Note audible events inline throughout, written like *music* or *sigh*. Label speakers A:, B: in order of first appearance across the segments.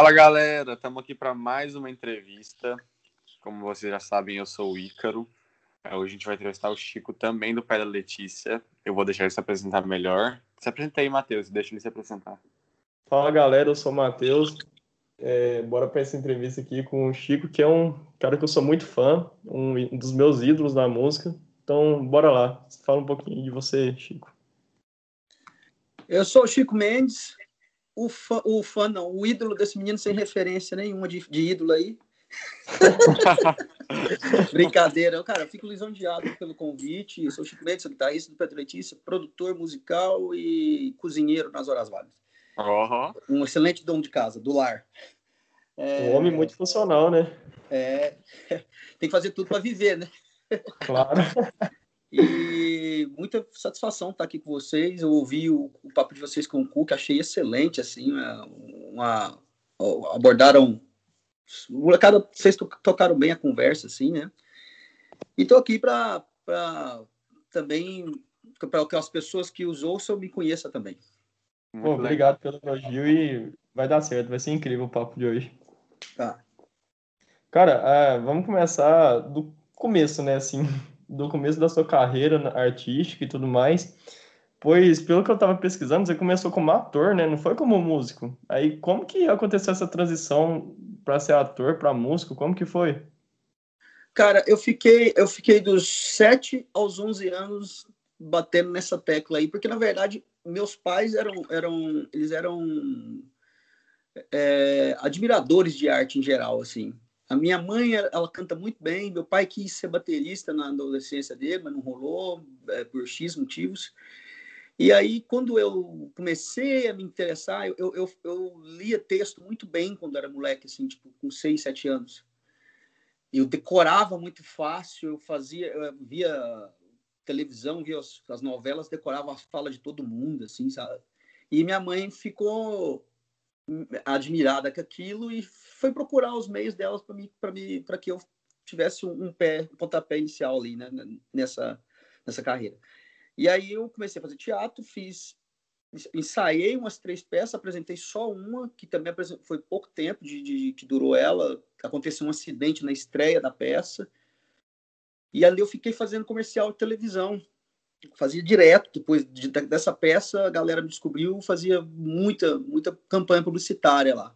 A: Fala galera, estamos aqui para mais uma entrevista. Como vocês já sabem, eu sou o Ícaro. É, hoje a gente vai entrevistar o Chico também do pai da Letícia. Eu vou deixar ele se apresentar melhor. Se apresenta aí, Matheus, deixa ele se apresentar.
B: Fala galera, eu sou o Matheus. É, bora para essa entrevista aqui com o Chico, que é um cara que eu sou muito fã, um dos meus ídolos na música. Então, bora lá. Fala um pouquinho de você, Chico.
C: Eu sou o Chico Mendes, o fã, o fã não, o ídolo desse menino sem referência nenhuma de, de ídolo aí. *laughs* Brincadeira, cara, eu fico lisonjeado pelo convite. Eu sou o Chico Mendes, sou guitarrista do Pedro Letícia, produtor musical e cozinheiro nas horas vagas.
A: Uhum.
C: Um excelente dono de casa, do lar.
B: É... Um homem muito funcional, né?
C: É, *laughs* tem que fazer tudo para viver, né?
B: Claro. *laughs*
C: E muita satisfação estar aqui com vocês. Eu ouvi o, o papo de vocês com o Cuca, achei excelente, assim, uma, uma abordaram molecada, vocês tocaram bem a conversa, assim, né? E tô aqui para também para que as pessoas que os ouçam me conheçam também.
B: Pô, obrigado pelo elogio e vai dar certo, vai ser incrível o papo de hoje.
C: Tá.
B: Cara, uh, vamos começar do começo, né? Assim, do começo da sua carreira artística e tudo mais. Pois, pelo que eu estava pesquisando, você começou como ator, né? Não foi como músico. Aí, como que aconteceu essa transição para ser ator, para músico? Como que foi?
C: Cara, eu fiquei, eu fiquei dos 7 aos 11 anos batendo nessa tecla aí, porque na verdade meus pais eram, eram eles eram é, admiradores de arte em geral, assim. A minha mãe, ela canta muito bem. Meu pai quis ser baterista na adolescência dele, mas não rolou é, por X motivos. E aí, quando eu comecei a me interessar, eu, eu, eu, lia texto muito bem quando era moleque, assim, tipo, com 6, 7 anos. Eu decorava muito fácil, eu fazia, eu via televisão, via as, as novelas, decorava as falas de todo mundo, assim, sabe? E minha mãe ficou admirada com aquilo e foi procurar os meios delas para mim para mim para que eu tivesse um, pé um pontapé inicial ali né, nessa nessa carreira. E aí eu comecei a fazer teatro fiz ensaiei umas três peças apresentei só uma que também foi pouco tempo de, de que durou ela aconteceu um acidente na estreia da peça. E ali eu fiquei fazendo comercial de televisão fazia direto depois de, dessa peça a galera me descobriu fazia muita muita campanha publicitária lá.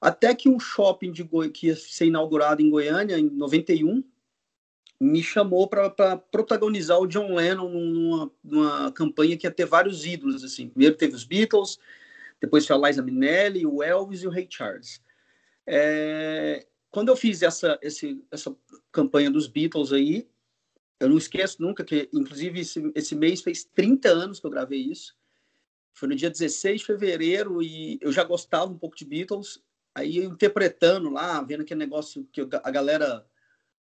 C: Até que um shopping de Goi... que ia ser inaugurado em Goiânia em 91 me chamou para protagonizar o John Lennon numa, numa, campanha que ia ter vários ídolos assim. Primeiro teve os Beatles depois foi a Liza Minnelli o Elvis e o Ray Charles. É... quando eu fiz essa esse, essa campanha dos Beatles aí eu não esqueço nunca que, inclusive, esse, esse mês fez 30 anos que eu gravei isso. Foi no dia 16 de fevereiro e eu já gostava um pouco de Beatles. Aí, interpretando lá, vendo aquele negócio que a galera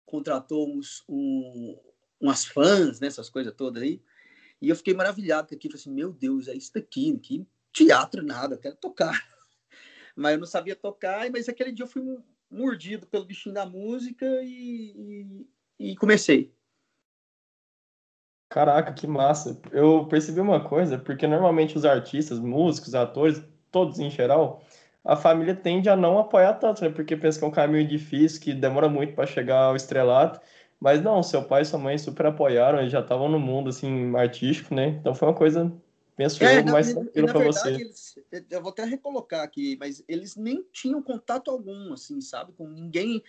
C: contratou uns, um, umas fãs, né, essas coisas todas aí. E eu fiquei maravilhado com aquilo. Falei assim, meu Deus, é isso daqui, que teatro nada, eu quero tocar. *laughs* Mas eu não sabia tocar, mas aquele dia eu fui mordido pelo bichinho da música e, e, e comecei.
B: Caraca, que massa. Eu percebi uma coisa, porque normalmente os artistas, músicos, atores, todos em geral, a família tende a não apoiar tanto, né? Porque pensa que é um caminho difícil, que demora muito para chegar ao estrelato. Mas não, seu pai e sua mãe super apoiaram, eles já estavam no mundo assim artístico, né? Então foi uma coisa, penso é, eu, mais tranquila para você.
C: Eles, eu vou até recolocar aqui, mas eles nem tinham contato algum, assim, sabe, com ninguém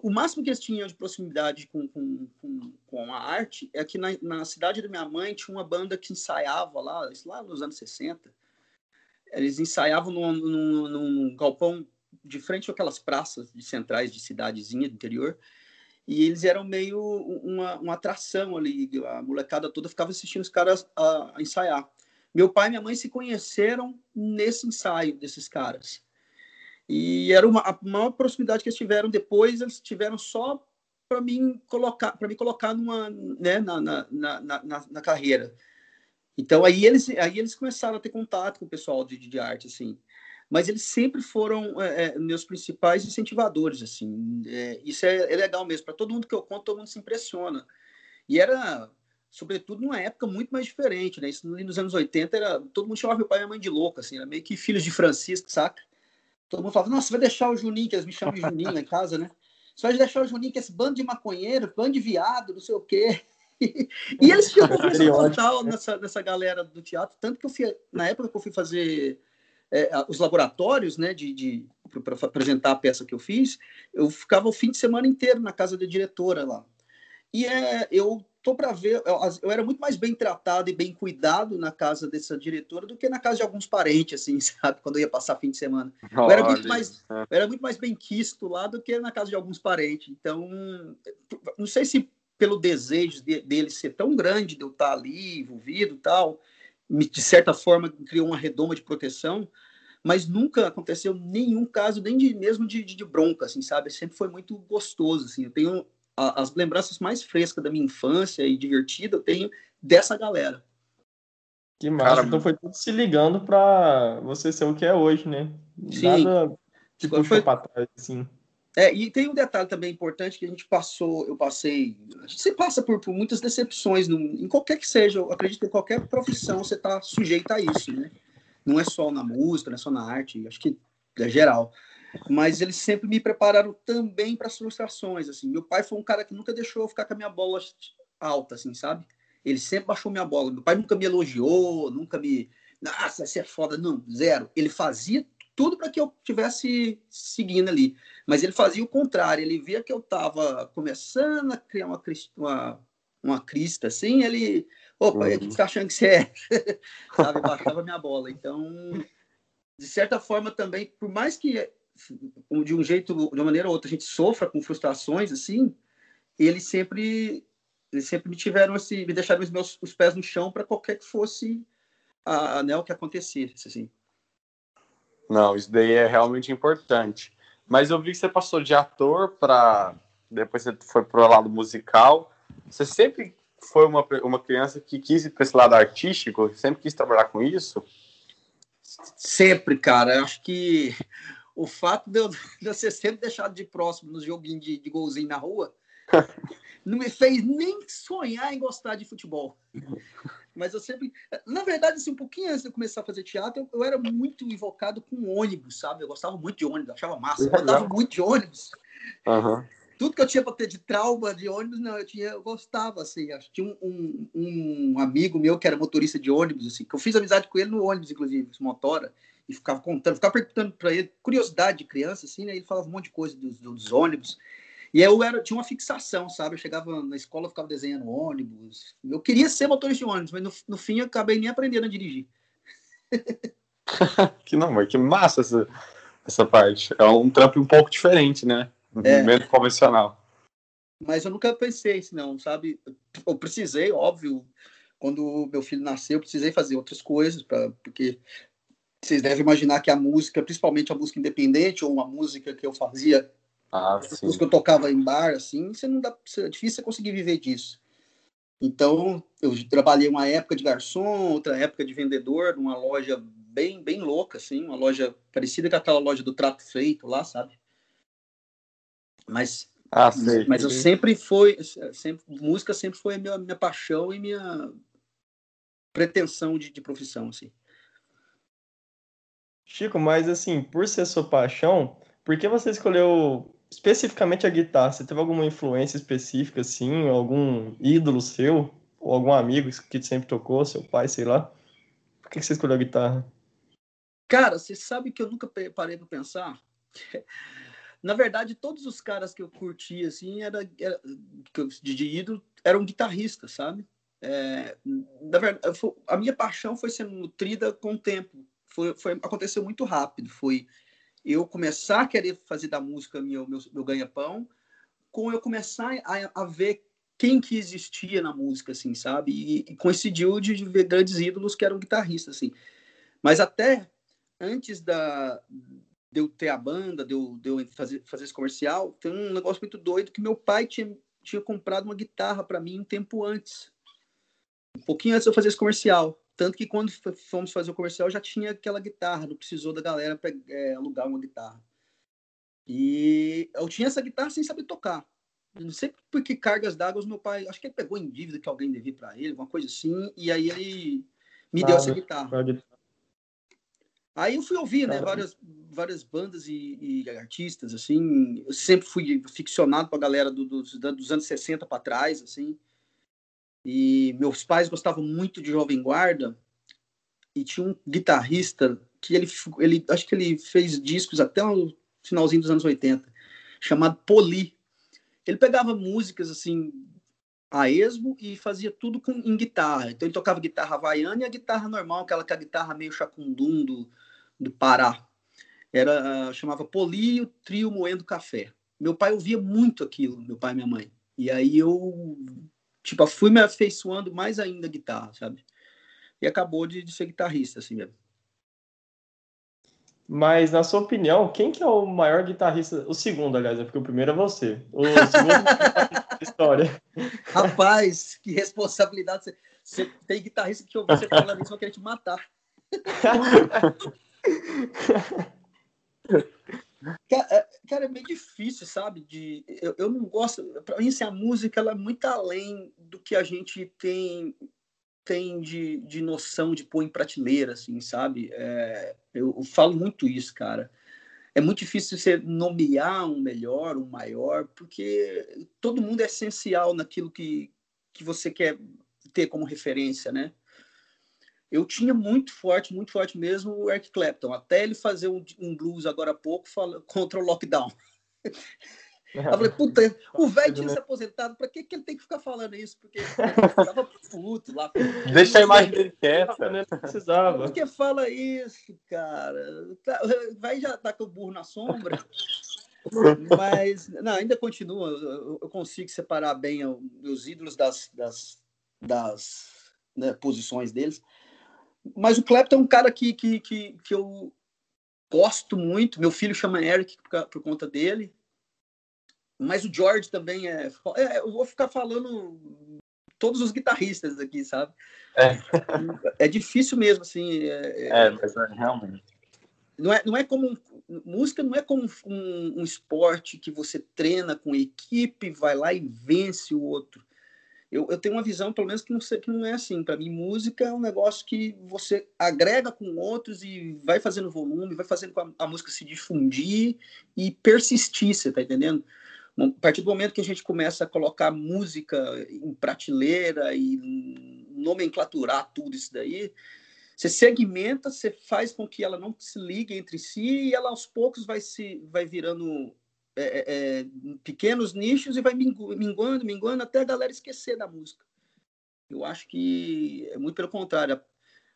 C: o máximo que eles tinham de proximidade com, com, com, com a arte é que na, na, cidade da minha mãe tinha uma banda que ensaiava lá, lá nos anos 60. Eles ensaiavam num, num, num galpão de frente àquelas praças de centrais de cidadezinha do interior. E eles eram meio uma, uma atração ali. A molecada toda ficava assistindo os caras a, a ensaiar. Meu pai e minha mãe se conheceram nesse ensaio desses caras. E era uma, a maior proximidade que eles tiveram depois, eles tiveram só para mim colocar para me colocar numa né, na, na, na, na, carreira. Então aí eles aí eles começaram a ter contato com o pessoal de, de arte assim. Mas eles sempre foram é, é meus principais incentivadores assim. É, isso é, é, legal mesmo. Para todo mundo que eu conto todo mundo se impressiona. E era sobretudo numa época muito mais diferente né? Isso nos anos 80 era todo mundo chamava meu pai e minha mãe de louco assim. Era meio que filhos de Francisco saca Todo mundo falava, nossa, você vai deixar o Juninho, que eles me chamam de Juninho em casa, né? Você vai deixar o Juninho, que é esse bando de maconheiro, bando de viado, não sei o quê. *laughs* e eles tinham conversa total nessa, nessa galera do teatro, tanto que eu fui, na época que eu fui fazer é, os laboratórios, né, de, de para apresentar a peça que eu fiz, eu ficava o fim de semana inteiro na casa da diretora lá. E é, eu tô para ver, eu, eu, era muito mais bem tratado e bem cuidado na casa dessa diretora do que na casa de alguns parentes, assim, *laughs* sabe? Quando eu ia passar fim de semana. Eu era muito mais, eu era muito mais bem quisto lá do que na casa de alguns parentes. Então, não sei se pelo desejo de, dele ser tão grande, de eu estar ali envolvido, tal, de certa forma criou uma redoma de proteção, mas nunca aconteceu nenhum caso nem de mesmo de, de, de bronca, assim, sabe? Sempre foi muito gostoso, assim. Eu tenho as lembranças mais frescas da minha infância e divertida eu tenho dessa galera.
B: Que massa. Cara, então foi tudo se ligando para você ser o que é hoje, né? Sim. Nada te puxou foi... para trás, assim.
C: É, e tem um detalhe também importante que a gente passou, eu passei, a gente se passa por, por muitas decepções, no, em qualquer que seja, eu acredito que em qualquer profissão você está sujeito a isso, né? Não é só na música, não é só na arte, acho que é geral mas eles sempre me prepararam também para as frustrações, assim. Meu pai foi um cara que nunca deixou eu ficar com a minha bola alta, assim, sabe? Ele sempre baixou minha bola. Meu pai nunca me elogiou, nunca me, nossa, você é foda, não, zero. Ele fazia tudo para que eu tivesse seguindo ali, mas ele fazia o contrário. Ele via que eu estava começando a criar uma uma, uma crista, assim, ele, opa, uhum. que você tá achando que você é? *laughs* sabe? Baixava minha bola. Então, de certa forma também, por mais que de um jeito, de uma maneira ou outra, a gente sofra com frustrações, assim, eles sempre, eles sempre me tiveram, assim, me deixaram os meus os pés no chão para qualquer que fosse a, né, o que acontecesse, assim.
A: Não, isso daí é realmente importante. Mas eu vi que você passou de ator para depois você foi para o lado musical. Você sempre foi uma, uma criança que quis ir para esse lado artístico, sempre quis trabalhar com isso?
C: Sempre, cara. Eu acho que o fato de eu, de eu ser sempre deixado de próximo nos joguinhos de, de golzinho na rua *laughs* não me fez nem sonhar em gostar de futebol. Mas eu sempre. Na verdade, assim, um pouquinho antes de eu começar a fazer teatro, eu, eu era muito invocado com ônibus, sabe? Eu gostava muito de ônibus, achava massa. Eu gostava muito de ônibus.
A: Uhum.
C: Tudo que eu tinha para ter de trauma de ônibus, não, eu tinha, eu gostava, assim. Tinha um, um, um, amigo meu que era motorista de ônibus, assim, que eu fiz amizade com ele no ônibus, inclusive, motora e ficava contando, ficava perguntando para ele, curiosidade de criança, assim, né? Ele falava um monte de coisa dos, dos ônibus. E eu era, tinha uma fixação, sabe? Eu chegava na escola, ficava desenhando ônibus. Eu queria ser motorista de ônibus, mas no, no fim eu acabei nem aprendendo a dirigir. *laughs*
A: que não, mas que massa essa, essa parte. É um trampo um pouco diferente, né? É. Menos convencional.
C: Mas eu nunca pensei isso, não, sabe? Eu precisei, óbvio, quando meu filho nasceu, eu precisei fazer outras coisas, pra, porque vocês devem imaginar que a música, principalmente a música independente, ou uma música que eu fazia,
A: ah,
C: música que eu tocava em bar, assim, você não dá, é difícil você conseguir viver disso. Então, eu trabalhei uma época de garçom, outra época de vendedor, numa loja bem, bem louca, assim, uma loja parecida com aquela loja do Trato Feito lá, sabe? Mas,
A: ah, sei,
C: mas eu sempre foi, sempre, música sempre foi a minha, minha paixão e minha pretensão de, de profissão, assim.
B: Chico, mas assim, por ser sua paixão, por que você escolheu especificamente a guitarra? Você teve alguma influência específica, assim, algum ídolo seu, ou algum amigo que sempre tocou, seu pai, sei lá? Por que você escolheu a guitarra?
C: Cara, você sabe que eu nunca parei para pensar? *laughs* Na verdade, todos os caras que eu curtia, assim, era, era de, de ídolo, eram guitarristas, sabe? É, na verdade, a minha paixão foi sendo nutrida com o tempo foi, foi, aconteceu muito rápido. Foi eu começar a querer fazer da música meu, meu, meu ganha-pão, com eu começar a, a, ver quem que existia na música, assim, sabe? E, e coincidiu de, ver grandes ídolos que eram guitarristas, assim. Mas até antes da, de eu ter a banda, de eu, de eu fazer, fazer esse comercial, tem um negócio muito doido que meu pai tinha, tinha comprado uma guitarra para mim um tempo antes. Um pouquinho antes de eu fazer esse comercial. Tanto que quando fomos fazer o comercial já tinha aquela guitarra, não precisou da galera pra, é, alugar uma guitarra. E eu tinha essa guitarra sem saber tocar. Não sei por que cargas d'água meu pai, acho que ele pegou em dívida que alguém devia para ele, uma coisa assim, e aí ele me deu essa guitarra. Aí eu fui ouvir, né, várias, várias bandas e, e, artistas, assim. Eu sempre fui ficcionado com a galera do, dos, dos anos 60 para trás, assim. E meus pais gostavam muito de Jovem Guarda. E tinha um guitarrista que ele, ele acho que ele fez discos até o finalzinho dos anos 80, chamado Poli. Ele pegava músicas assim a esmo e fazia tudo com, em guitarra. Então ele tocava guitarra havaiana e a guitarra normal, aquela que a guitarra meio chacundum do, do Pará. Era, chamava Poli o Trio Moendo Café. Meu pai ouvia muito aquilo, meu pai e minha mãe. E aí eu, tipo, fui me afeiçoando mais ainda a guitarra, sabe? E acabou de, de ser guitarrista, assim mesmo.
B: Mas, na sua opinião, quem que é o maior guitarrista? O segundo, aliás, é porque o primeiro é você. O segundo *laughs* da história.
C: Rapaz, que responsabilidade. Você, tem guitarrista que você fala isso, vão querer te matar. *laughs* Cara, é, cara, é meio difícil, sabe? De, eu, eu não gosto. Para mim, assim, a música ela é muito além do que a gente tem tem de, de noção de pôr em prateleira, assim, sabe? É, eu, eu, falo muito isso, cara. É muito difícil você nomear um melhor, um maior, porque todo mundo é essencial naquilo que, que você quer ter como referência, né? Eu tinha muito forte, muito forte mesmo o Eric Clapton, até ele fazer um, um blues agora há pouco fala, contra o lockdown. *laughs* Eu falei, puta, o velho tinha se aposentado, pra que, que ele tem que ficar falando isso? Porque *laughs* ele tava puto lá.
A: Deixa a imagem dele quieta.
B: Não precisava.
C: Por que fala isso, cara? Tá, vai já tá com o burro na sombra. *laughs* Mas, não, ainda continua. Eu consigo separar bem os ídolos das, das, das né, posições deles. Mas o Clapton é um cara que, que, que, que eu gosto muito. Meu filho chama Eric por, por conta dele. Mas o George também é, é. Eu vou ficar falando todos os guitarristas aqui, sabe? É, é difícil mesmo, assim.
A: É, é, é mas é, realmente.
C: Não é, não é como. Música não é como um, um, esporte que você treina com equipe, vai lá e vence o outro. Eu, eu tenho uma visão, pelo menos, que não, que não é assim. Para mim, música é um negócio que você agrega com outros e vai fazendo volume, vai fazendo a, a música se difundir e persistir, você tá entendendo? A partir do momento que a gente começa a colocar música em prateleira e nomenclaturar tudo isso daí, você segmenta, você faz com que ela não se ligue entre si e ela aos poucos vai se vai virando é, é, é pequenos nichos e vai minguando, minguando até a galera esquecer da música. Eu acho que é muito pelo contrário.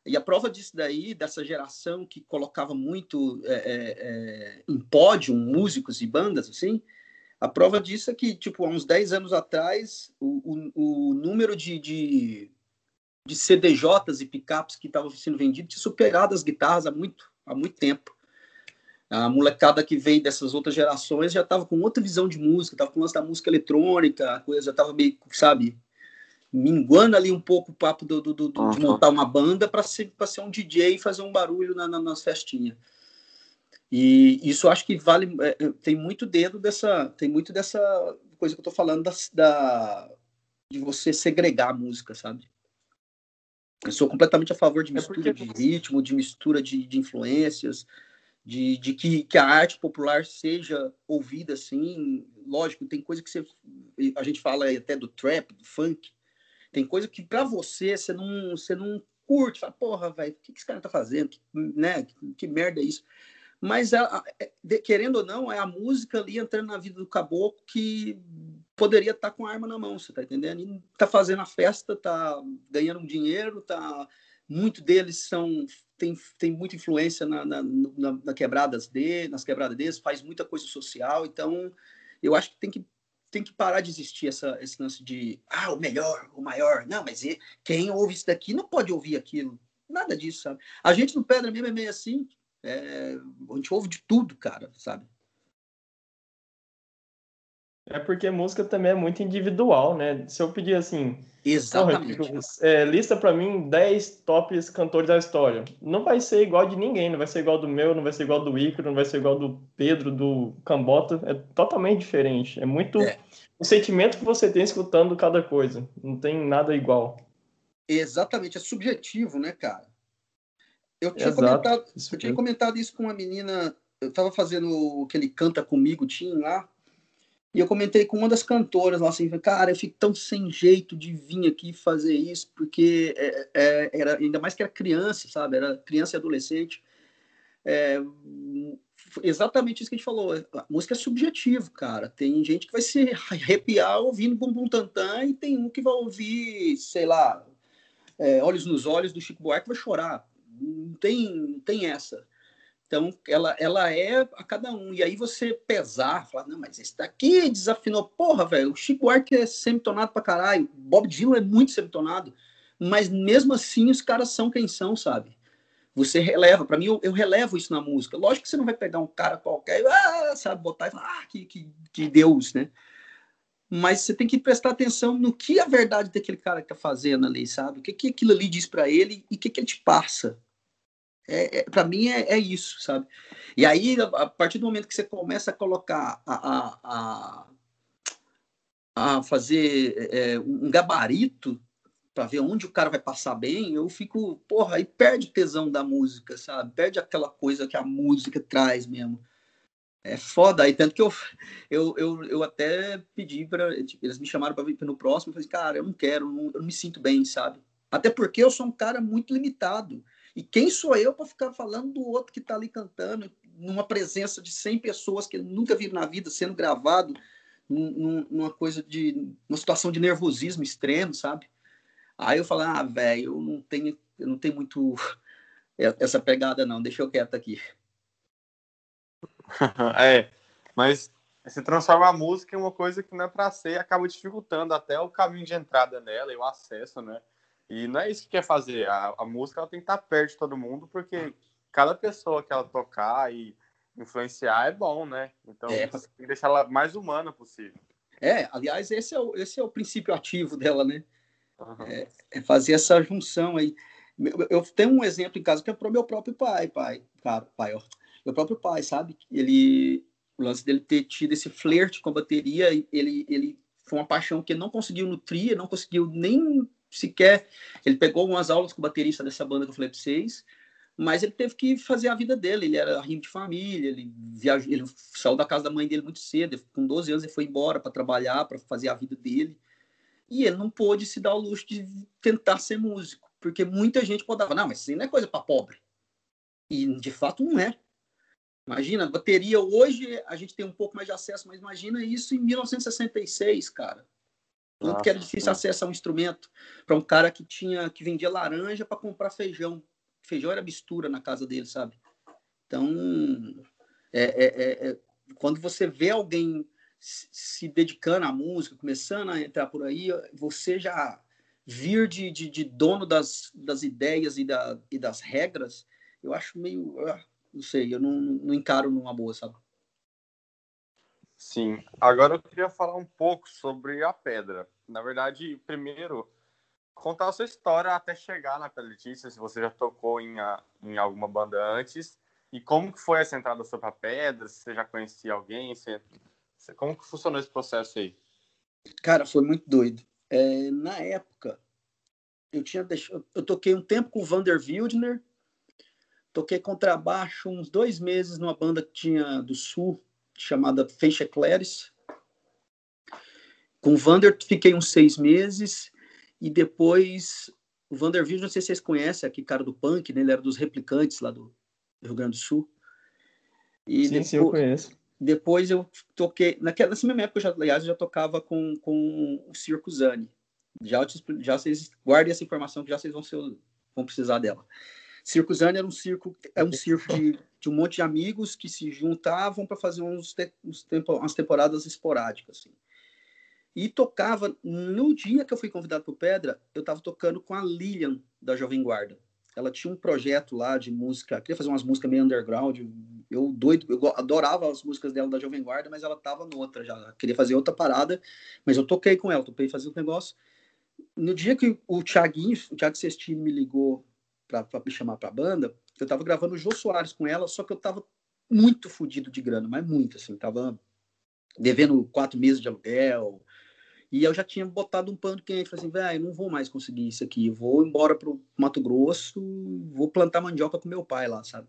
C: E a prova disso daí, dessa geração que colocava muito é, é, é em pódio músicos e bandas, assim, a prova disso é que, tipo, há uns 10 anos atrás, o, o, o número de, de, de CDJs e picapes que estavam sendo vendidos tinha superado as guitarras há muito, há muito tempo. A molecada que veio dessas outras gerações já estava com outra visão de música, estava com o lance da música eletrônica, a coisa já estava meio, sabe, minguando ali um pouco o papo do, do, do uhum. de montar uma banda para ser, ser um DJ e fazer um barulho na, na, nas festinhas. E isso acho que vale, é, é, tem muito dedo dessa, tem muito dessa coisa que eu tô falando da, da de você segregar a música, sabe? Eu sou completamente a favor de mistura é de ritmo, de mistura de, de influências, de, de que, que, a arte popular seja ouvida assim. Lógico, tem coisa que você, a gente fala até do trap, do funk, tem coisa que para você você não, você não curte, fala, porra, velho, o que, que esse cara tá fazendo? Que, né? que, que merda é isso? mas a, é, querendo ou não, é a música ali entrando na vida do caboclo que poderia estar tá com a arma na mão, você tá entendendo? E tá fazendo a festa, tá ganhando um dinheiro, tá muito deles são tem, tem muita influência na, na, na, na quebradas de, nas quebradas deles, faz muita coisa social, então eu acho que tem que tem que parar de existir essa, esse lance de ah, o melhor, o maior. Não, mas quem ouve isso daqui não pode ouvir aquilo. Nada disso, sabe? A gente no Pedra mesmo é meio assim, é, a gente ouve de tudo, cara, sabe?
B: É porque música também é muito individual, né? Se eu pedir assim.
C: Exatamente.
B: Porra, é, lista para mim 10 tops cantores da história. Não vai ser igual de ninguém, não vai ser igual do meu, não vai ser igual do Ícaro, não vai ser igual do Pedro, do Cambota. É totalmente diferente. É muito é. o sentimento que você tem escutando cada coisa. Não tem nada igual.
C: Exatamente, é subjetivo, né, cara? Eu tinha, Exato, comentado, eu tinha comentado isso com uma menina, eu estava fazendo aquele Canta Comigo, tinha lá, e eu comentei com uma das cantoras lá assim, cara, eu fico tão sem jeito de vir aqui fazer isso, porque é, é, era ainda mais que era criança, sabe? Era criança e adolescente. É, exatamente isso que a gente falou. A música é subjetivo, cara. Tem gente que vai se arrepiar ouvindo Bum Bum Tantan e tem um que vai ouvir, sei lá, é, Olhos nos Olhos do Chico Buarque vai chorar. Não tem, não tem essa. Então, ela, ela é a cada um. E aí você pesar, falar, não, mas esse daqui desafinou. Porra, velho, o Chico Buarque é semitonado pra caralho. Bob Dylan é muito semitonado. Mas mesmo assim, os caras são quem são, sabe? Você releva. Para mim, eu, eu, relevo isso na música. Lógico que você não vai pegar um cara qualquer, ah, sabe, botar e falar, ah, que, que, que Deus, né? Mas você tem que prestar atenção no que a verdade daquele cara que tá fazendo ali, sabe? O que, que aquilo ali diz para ele e o que, que ele te passa é, é para mim é, é, isso, sabe? E aí, a partir do momento que você começa a colocar, a, a, a, a fazer é, um gabarito para ver onde o cara vai passar bem, eu fico, porra, aí perde tesão da música, sabe? Perde aquela coisa que a música traz mesmo. É foda, aí tanto que eu, eu, eu, eu até pedi para tipo, eles me chamaram para vir no próximo, eu falei, cara, eu não quero, não, eu não me sinto bem, sabe? Até porque eu sou um cara muito limitado. E quem sou eu para ficar falando do outro que está ali cantando, numa presença de 100 pessoas que nunca viram na vida, sendo gravado, numa coisa de. numa situação de nervosismo extremo, sabe? Aí eu falo, ah, velho, eu não tenho, eu não tenho muito *laughs* essa pegada, não, deixa eu quieto aqui. *laughs*
A: é, mas você transforma a música em uma coisa que não é para ser acaba dificultando até o caminho de entrada nela e o acesso, né? E não é isso que quer fazer. A, a música ela tem que estar perto de todo mundo, porque cada pessoa que ela tocar e influenciar é bom, né? Então é. você tem que deixar ela mais humana possível.
C: É, aliás, esse é o, esse é o princípio ativo dela, né? Uhum. É, é, fazer essa junção aí. Eu, tenho um exemplo em casa que é pro meu próprio pai, pai, claro, pai, ó. Meu próprio pai, sabe? Ele, o lance dele ter tido esse flerte com a bateria, ele, ele foi uma paixão que ele não conseguiu nutrir, não conseguiu nem sequer. Ele pegou algumas aulas com o baterista dessa banda que eu falei para vocês, mas ele teve que fazer a vida dele. Ele era rimo de família, ele, viajou, ele saiu da casa da mãe dele muito cedo, com 12 anos ele foi embora para trabalhar, para fazer a vida dele. E ele não pôde se dar o luxo de tentar ser músico, porque muita gente podava, não, mas isso não é coisa para pobre. E de fato não é. Imagina, bateria hoje a gente tem um pouco mais de acesso, mas imagina isso em 1966, cara. Tanto que era difícil acessar um instrumento para um cara que tinha que vendia laranja para comprar feijão. Feijão era mistura na casa dele, sabe? Então, é, é, é, é quando você vê alguém se dedicando à música, começando a entrar por aí, você já vir de, de, de dono das, das ideias e, da, e das regras, eu acho meio. Ah, não sei, eu não, não encaro numa boa, sabe?
A: Sim. Agora eu queria falar um pouco sobre a pedra. Na verdade, primeiro, contar a sua história até chegar na Letícia, se você já tocou em, a, em alguma banda antes, e como que foi essa entrada sobre a pedra, se você já conhecia alguém, se, se, como que funcionou esse processo aí?
C: Cara, foi muito doido. É, na época, eu tinha deixado, eu toquei um tempo com o Vander Wildner, toquei contrabaixo uns dois meses numa banda que tinha do Sul, chamada Feixa Clares. Com o Vander fiquei uns seis meses e depois o Vanderbilt, não sei se vocês conhecem, aquele cara do punk, né? Ele era dos replicantes lá do, Rio Grande do Sul.
B: E sim, depois, sim, eu conheço.
C: Depois eu toquei, naquela, nessa mesma época, eu já, aliás, eu já tocava com, com o Circo Zani. Já, já vocês guardem essa informação que já vocês vão, ser, vão precisar dela. Circo Zani era um circo, é um circo de, de um monte de amigos que se juntavam para fazer uns, uns tempo, umas temporadas esporádicas. Assim. E tocava, no dia que eu fui convidado para Pedra, eu estava tocando com a Lilian, da Jovem Guarda. Ela tinha um projeto lá de música, queria fazer umas músicas meio underground. Eu doido, eu adorava as músicas dela da Jovem Guarda, mas ela estava noutra já. Queria fazer outra parada, mas eu toquei com ela, topei fazer o um negócio. No dia que o Thiaguinho, o Thiago Sestini me ligou para me chamar para a banda, eu estava gravando o Jô Soares com ela, só que eu estava muito fodido de grana, mas muito, assim, tava devendo quatro meses de aluguel. E eu já tinha botado um pano quente, falei assim, velho, não vou mais conseguir isso aqui, vou embora pro Mato Grosso, vou plantar mandioca com meu pai lá, sabe?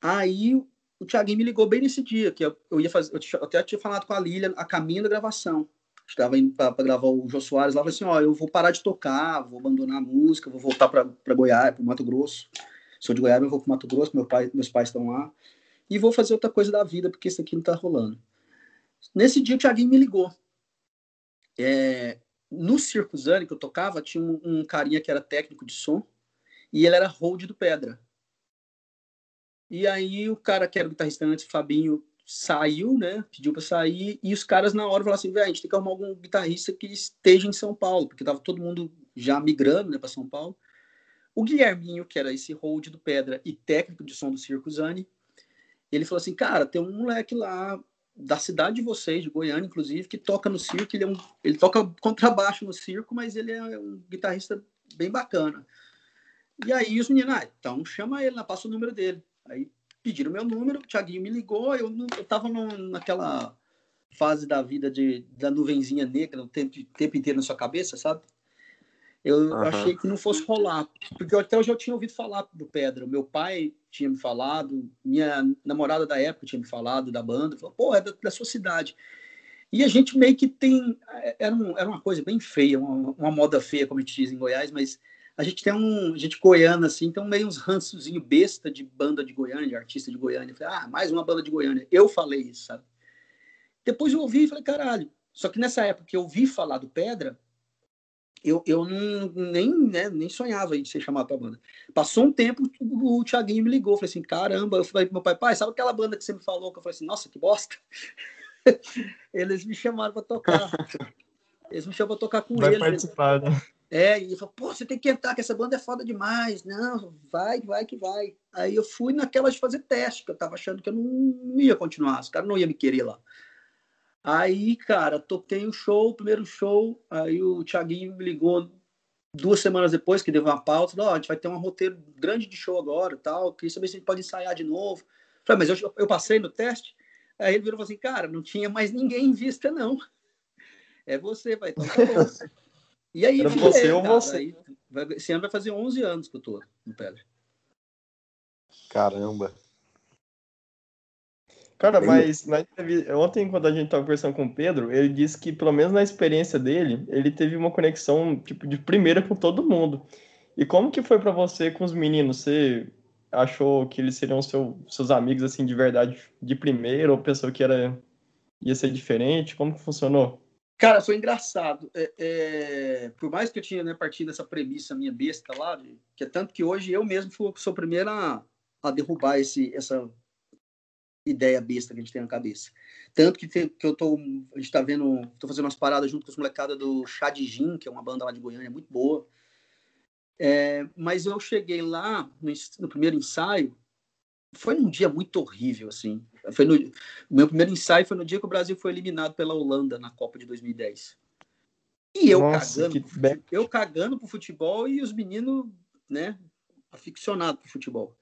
C: Aí o Thiaguinho me ligou bem nesse dia, que eu, eu ia fazer, eu até tinha falado com a Lília a caminho da gravação. Estava indo para gravar o Jô Soares lá, falei assim, ó, eu vou parar de tocar, vou abandonar a música, vou voltar para Goiás, para Mato Grosso. Sou de Goiás, eu vou para Mato Grosso, meu pai, meus pais estão lá. E vou fazer outra coisa da vida, porque isso aqui não tá rolando. Nesse dia o Thiaguinho me ligou. É, no Circo Zane que eu tocava, tinha um, um, carinha que era técnico de som e ele era hold do Pedra. E aí o cara que era o guitarrista antes, Fabinho, saiu, né? Pediu para sair e os caras na hora falaram assim, velho, a gente tem que arrumar algum guitarrista que esteja em São Paulo, porque tava todo mundo já migrando, né, para São Paulo. O Guilherminho, que era esse hold do Pedra e técnico de som do Circo Zane, ele falou assim, cara, tem um moleque lá da cidade de vocês, de Goiânia, inclusive, que toca no circo. Ele, é um, ele toca contrabaixo no circo, mas ele é um guitarrista bem bacana. E aí os meninos, ah, então chama ele, passa o número dele. Aí pediram meu número, o Thiaguinho me ligou, eu, eu tava no, naquela fase da vida de, da nuvenzinha negra, o tempo, tempo inteiro na sua cabeça, sabe? Eu uhum. achei que não fosse rolar, porque até hoje eu tinha ouvido falar do Pedra. Meu pai tinha me falado, minha namorada da época tinha me falado da banda, falou, pô, é da, da sua cidade. E a gente meio que tem. É, era, um, era uma coisa bem feia, uma, uma, moda feia, como a gente diz em Goiás, mas a gente tem um. A gente goiana, assim, então meio uns rançozinho besta de banda de Goiânia, de artista de Goiânia. Falei, ah, mais uma banda de Goiânia. Eu falei isso, sabe? Depois eu ouvi e falei, caralho. Só que nessa época que eu ouvi falar do Pedra, eu, eu não, nem, né, nem sonhava em ser chamado para banda. Passou um tempo, o, o Thiaguinho me ligou, falei assim, caramba, eu falei pro meu pai, pai, sabe aquela banda que você me falou? Que eu falei assim, nossa, que bosta. *laughs* Eles me chamaram para tocar. Eles me chamaram para tocar com
B: vai
C: eles.
B: Vai participar, né?
C: É, e ele falou, pô, você tem que entrar, que essa banda é foda demais. Não, vai, vai que vai. Aí eu fui naquela de fazer teste, que eu tava achando que eu não ia continuar, os caras não iam me querer lá. Aí, cara, toquei o show, o primeiro show, aí o Thiaguinho me ligou duas semanas depois, que deu uma pauta, ó, oh, a gente vai ter um roteiro grande de show agora tal, queria saber se a gente pode ensaiar de novo. Falei, mas eu, eu passei no teste? Aí ele virou e falou assim, cara, não tinha mais ninguém em vista, não. É você, vai, então tá. E aí,
B: Era você ou você.
C: Aí, esse ano vai fazer 11 anos que eu tô no Pedra.
A: Caramba.
B: Cara, mas na entrevista, ontem, quando a gente estava conversando com o Pedro, ele disse que, pelo menos na experiência dele, ele teve uma conexão tipo de primeira com todo mundo. E como que foi para você com os meninos? Você achou que eles seriam seu, seus amigos assim de verdade de primeira ou pensou que era ia ser diferente? Como que funcionou?
C: Cara, foi engraçado. É, é, por mais que eu tinha né, partido dessa premissa minha besta lá, que é tanto que hoje eu mesmo fui, sou o primeiro a, a derrubar esse, essa ideia besta que a gente tem na cabeça. Tanto que, que eu tô, a gente tá vendo, tô fazendo umas paradas junto com os molecadas do Chá de Gin, que é uma banda lá de Goiânia, muito boa. É, mas eu cheguei lá no, no, primeiro ensaio, foi um dia muito horrível, assim. Foi no, o meu primeiro ensaio foi no dia que o Brasil foi eliminado pela Holanda na Copa de 2010. E eu Nossa, cagando, pro, eu cagando pro futebol e os meninos, né, aficionados pro futebol.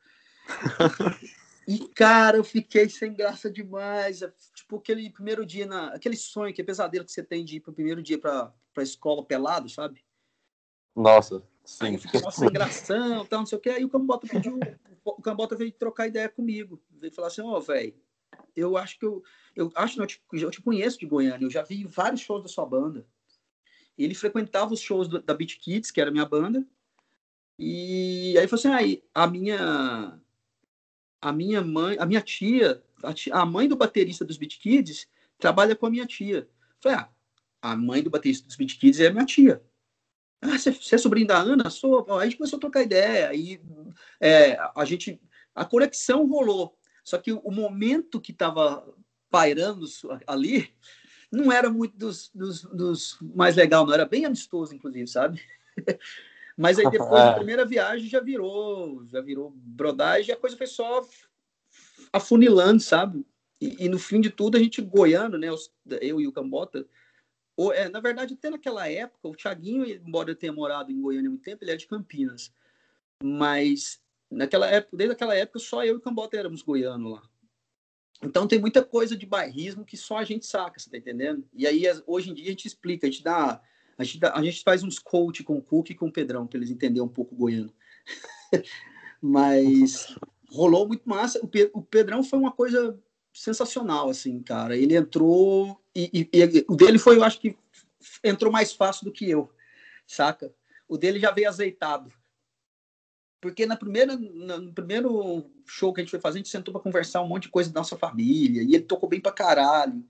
C: *laughs* E, cara, eu fiquei sem graça demais. É, tipo, aquele primeiro dia, na, aquele sonho, aquele pesadelo que você tem de ir pro primeiro dia pra, pra escola pelado, sabe?
A: Nossa, sim.
C: Aí sem gração, tal, não sei o que. Aí o Cambota pediu, o Cambota veio trocar ideia comigo. Veio falar assim, ó, oh, velho, eu acho que eu, eu acho não, eu te, eu te conheço de Goiânia, eu já vi vários shows da sua banda. Ele frequentava os shows do, da Beat Kids, que era a minha banda, e aí falou assim, aí, a minha a minha mãe, a minha tia, a, tia, a mãe do baterista dos Beat Kids trabalha com a minha tia. Falei, ah, a mãe do baterista dos Beat Kids é minha tia. Ah, você, você é sobrinho da Ana? Sou. Aí a gente começou a trocar ideia. Aí é, a gente. A conexão rolou. Só que o momento que estava pairando ali não era muito dos, dos, dos mais legal, não. Era bem amistoso, inclusive, sabe? *laughs* Mas aí depois *laughs* da primeira viagem já virou, já virou brodagem, e a coisa foi só afunilando, sabe? E, e, no fim de tudo a gente goiano, né? Eu e o Cambota, ou, é, na verdade até naquela época o Thiaguinho, embora eu tenha morado em Goiânia há muito tempo, ele é de Campinas. Mas naquela época, desde aquela época só eu e Cambota éramos goianos lá. Então tem muita coisa de bairrismo que só a gente saca, você tá entendendo? E aí hoje em dia a gente explica, a gente dá, a gente, dá, a gente faz uns coach com o Cook e com o Pedrão para eles entenderem um pouco o goiano. *laughs* Mas rolou muito massa. O, o Pedrão foi uma coisa sensacional, assim, cara. Ele entrou e, e, e, o dele foi, eu acho que entrou mais fácil do que eu, saca? O dele já veio azeitado. Porque na primeira, no primeiro show que a gente foi fazer, a gente sentou para conversar um monte de coisa da nossa família, e ele tocou bem pra caralho.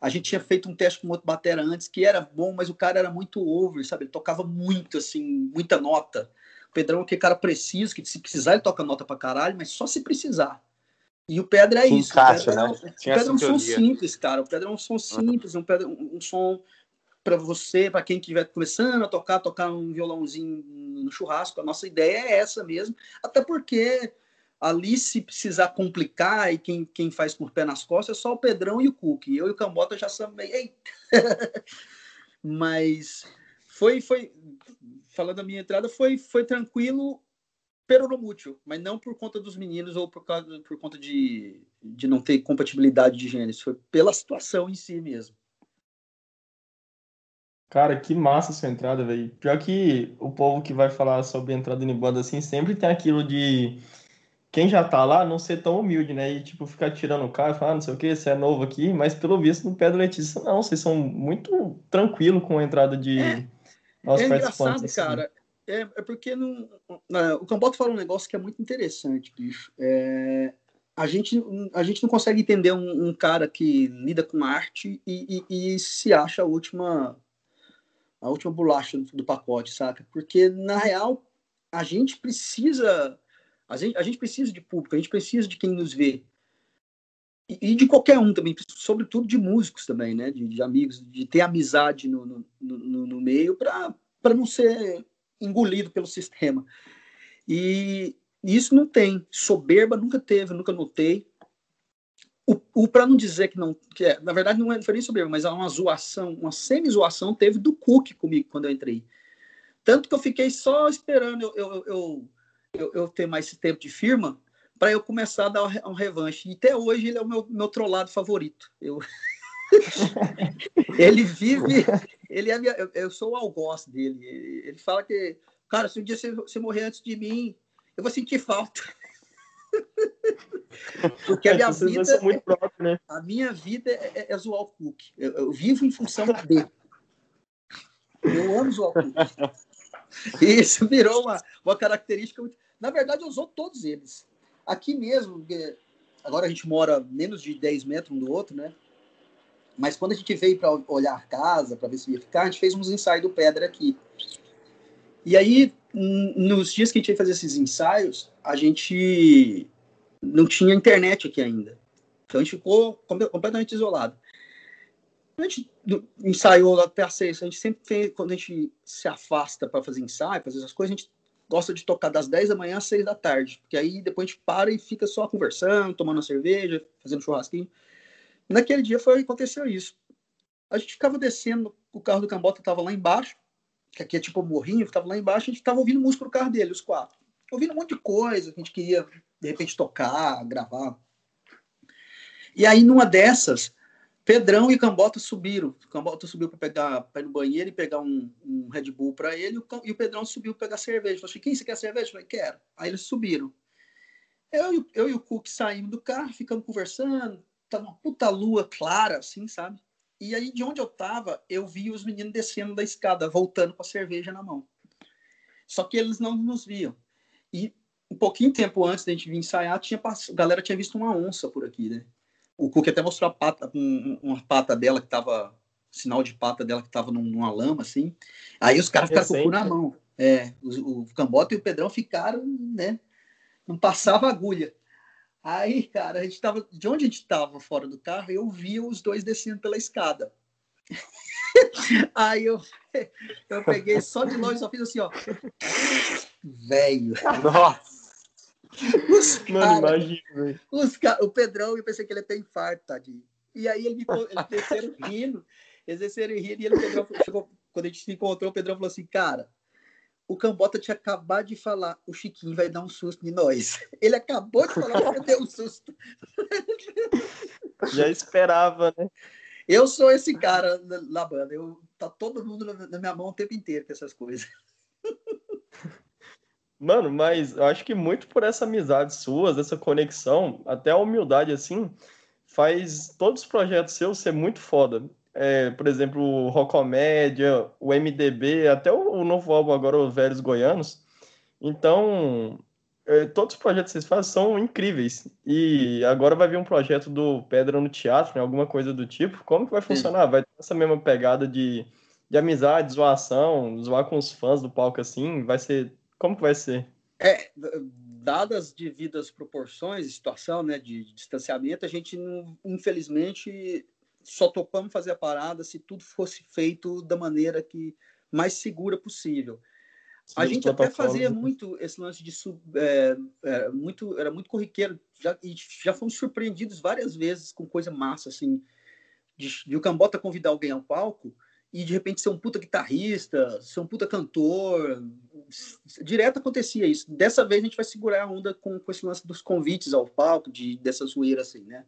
C: A gente tinha feito um teste com outro batera antes, que era bom, mas o cara era muito over, sabe? Ele tocava muito, assim, muita nota. O Pedrão é aquele cara preciso, que se precisar ele toca nota pra caralho, mas só se precisar. E o Pedra é isso.
A: Encaixa,
C: o Pedra,
A: né?
C: é, o Pedra é um som simples, cara. O Pedra é um som simples, um, pedra, um, um som para você, para quem estiver começando a tocar, tocar um violãozinho no churrasco. A nossa ideia é essa mesmo, até porque ali se precisar complicar e quem, quem faz com o pé nas costas é só o Pedrão e o Cook. Eu e o Cambota já somos meio. *laughs* Mas foi, foi, falando da minha entrada, foi, foi tranquilo, peronomútil, mas não por conta dos meninos ou por, causa, por conta de, de não ter compatibilidade de gêneros, foi pela situação em si mesmo.
B: Cara, que massa sua entrada, velho. Pior que o povo que vai falar sobre entrada em banda assim, sempre tem aquilo de quem já tá lá não ser tão humilde, né? E tipo, ficar tirando o carro, falar, ah, não sei o que, você é novo aqui, mas pelo visto no pé do Letícia, não, vocês são muito tranquilo com a entrada de
C: é, nossos é participantes. Assim. cara. É, é porque não, o Camboto fala um negócio que é muito interessante, bicho. É, a gente, a gente não consegue entender um, um cara que lida com arte e, e, e se acha a última a última bolacha do pacote, saca? Porque, na real, a gente precisa. A gente, a gente precisa de público, a gente precisa de quem nos vê. E, e de qualquer um também, sobretudo de músicos também, né? De, de amigos, de ter amizade no, no, no, no meio para não ser engolido pelo sistema. E isso não tem. Soberba nunca teve, nunca notei. O, o para não dizer que não, que é, na verdade não é diferente sobre mas há uma zoação, uma semi-zoação teve do Cook comigo quando eu entrei. Tanto que eu fiquei só esperando eu, eu, eu, eu, eu ter mais esse tempo de firma para eu começar a dar um revanche. E até hoje ele é o meu, meu trollado favorito. Eu... *laughs* ele vive, ele é minha, eu, eu, sou o algoz dele. Ele fala que, cara, se um dia você, você morrer antes de mim, eu vou sentir falta. *laughs* Porque a minha vida. Muito próprio, né? A minha vida é, é, é zoar o Cook. Eu, eu, vivo em função dele. Eu amo zoar o Cook. *laughs* Isso virou uma, uma característica. Na verdade, eu usou todos eles. Aqui mesmo, agora a gente mora menos de 10 metros um do outro, né? Mas quando a gente veio para olhar casa, para ver se ia ficar, a gente fez uns ensaios do Pedra aqui. E aí, nos dias que a gente ia fazer esses ensaios, a gente não tinha internet aqui ainda. Então a gente ficou completamente isolado. A gente ensaiou até às seis. A gente sempre tem, quando a gente se afasta para fazer ensaio, fazer essas coisas, a gente gosta de tocar das 10 da manhã às 6 da tarde. Porque aí depois a gente para e fica só conversando, tomando uma cerveja, fazendo churrasquinho. Naquele dia foi aconteceu isso. A gente ficava descendo, o carro do Cambota estava lá embaixo, que aqui é tipo morrinho, estava lá embaixo, a gente estava ouvindo música no carro dele, os quatro. Ouvindo um monte de coisa que a gente queria de repente tocar, gravar. E aí, numa dessas, Pedrão e Cambota subiram. Cambota subiu para pegar para ir no banheiro e pegar um, um Red Bull para ele, e o Pedrão subiu para pegar cerveja. Falei assim: quem você quer cerveja? Eu falei: quero. Aí eles subiram. Eu, eu e o Cook saímos do carro, ficamos conversando. Tava uma puta lua clara, assim, sabe? E aí, de onde eu tava, eu vi os meninos descendo da escada, voltando com a cerveja na mão. Só que eles não nos viam. E um pouquinho tempo antes da gente vir ensaiar, tinha, a galera tinha visto uma onça por aqui, né? O Cook até mostrou a pata, um, uma pata dela que tava, sinal de pata dela que tava numa lama, assim. Aí os caras ficaram com o cu na mão. É, o, o Cambota e o Pedrão ficaram, né? Não passava agulha. Aí, cara, a gente tava, de onde a gente tava fora do carro, eu via os dois descendo pela escada. *laughs* Aí eu, *laughs* eu peguei só de longe, só fiz assim, ó. Velho.
A: Nossa.
B: Os Mano, imagina,
C: os cara, O Pedrão, eu pensei que ele ia ter infarto, tadinho. E aí ele, me, ele desceram rindo, eles desceram rindo, e ele, Pedrão, chegou, quando a gente se encontrou, o Pedrão falou assim, cara, o Cambota tinha acabado de falar, o Chiquinho vai dar um susto em nós. *laughs* Ele acabou de falar, você deu um susto.
B: Já esperava, né?
C: Eu sou esse cara na, na banda. Eu, tá todo mundo na, na minha mão o tempo inteiro com essas coisas.
B: Mano, mas eu acho que muito por essa amizade suas, essa conexão, até a humildade assim, faz todos os projetos seus ser muito foda. É, por exemplo, o Rocomédia, o MDB, até o, o, novo álbum agora, os Velhos Goianos. Então, é, todos os projetos que vocês fazem são incríveis. E agora vai vir um projeto do Pedra no Teatro, né, alguma coisa do tipo. Como que vai funcionar? Vai ter essa mesma pegada de, de amizade, zoação, zoar com os fãs do palco assim? Vai ser como que vai ser?
C: É, dadas devidas proporções, situação né, de, de distanciamento, a gente, infelizmente, só topamos fazer a parada se tudo fosse feito da maneira que mais segura possível. a gente até fazia né? muito esse lance de sub, é, é, muito era muito corriqueiro já e já fomos surpreendidos várias vezes com coisa massa assim de, de o Cambota convidar alguém ao palco e de repente ser um puta guitarrista, ser um puta cantor. Direto acontecia isso. Dessa vez a gente vai segurar a onda com, com esse lance dos convites ao palco, de, dessa zoeira assim, né?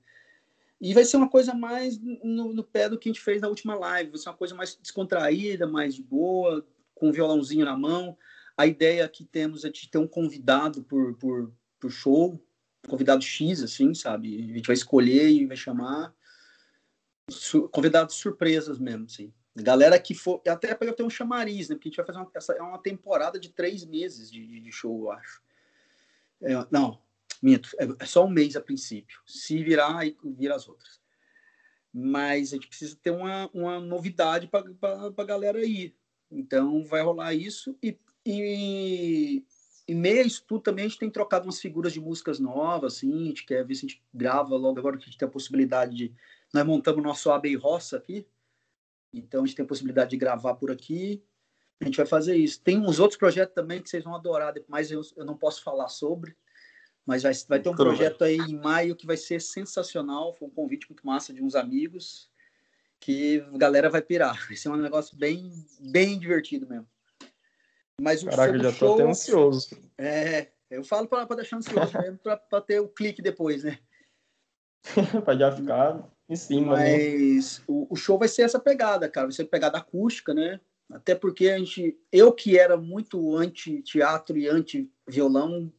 C: E vai ser uma coisa mais no, no, pé do que a gente fez na última live. Vai ser uma coisa mais descontraída, mais de boa, com um violãozinho na mão. A ideia que temos é de ter um convidado por, por, por show, convidado X, assim, sabe? A gente vai escolher e vai chamar. Su convidados surpresas mesmo, assim. Galera que for. Até para eu ter um chamariz, né? Porque a gente vai fazer uma, essa, é uma temporada de três meses de, de show, eu acho. É, não, minto, é, é, só um mês a princípio. Se virar, aí vira as outras. Mas a gente precisa ter uma, uma novidade para a galera aí. Então vai rolar isso. E, e, e meio a tudo também a gente tem trocado umas figuras de músicas novas, assim. A gente quer ver se a gente grava logo agora que a gente tem a possibilidade de. Nós montamos o nosso AB Roça aqui então a gente tem a possibilidade de gravar por aqui. A gente vai fazer isso. Tem uns outros projetos também que vocês vão adorar, mas eu, eu não posso falar sobre. Mas vai, vai ter um projeto aí em maio que vai ser sensacional. Foi um convite muito massa de uns amigos que a galera vai pirar. Vai ser um negócio bem, bem divertido mesmo. Mas o
B: Caraca, já show, tô até ansioso.
C: É, eu falo para deixar ansioso mesmo, para ter o clique depois, né? *laughs*
B: para já ficar em cima.
C: Né? Mas né? o, o, show vai ser essa pegada, cara. Vai ser pegada acústica, né? Até porque a gente, eu que era muito anti-teatro e anti-violão,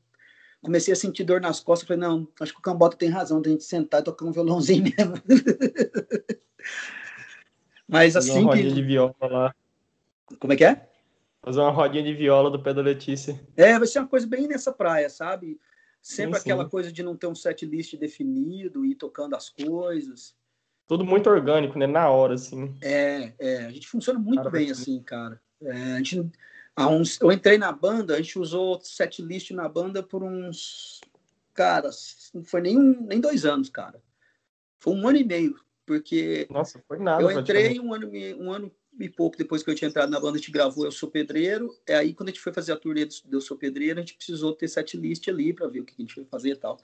C: comecei a sentir dor nas costas. Falei, não, acho que o Cambota tem razão de a gente sentar e tocar um violãozinho *laughs* mesmo. Mas assim.
B: Uma rodinha que... de viola lá.
C: Como é que é?
B: Fazer uma rodinha de viola do pé da Letícia.
C: É, vai ser uma coisa bem nessa praia, sabe? Sempre sim, aquela sim. coisa de não ter um set list definido e tocando as coisas.
B: Tudo muito orgânico, né? Na hora, assim.
C: É, é. A gente funciona muito cara, bem assim, cara. É, a gente, há uns, eu entrei na banda, a gente usou set list na banda por uns. Cara, não foi nem, um, nem dois anos, cara. Foi um ano e meio. Porque.
B: Nossa, foi nada.
C: Eu entrei um ano, um ano e pouco depois que eu tinha entrado na banda, a gente gravou Eu Sou Pedreiro. É aí, quando a gente foi fazer a turnê do Eu Sou Pedreiro, a gente precisou ter set list ali para ver o que a gente ia fazer e tal.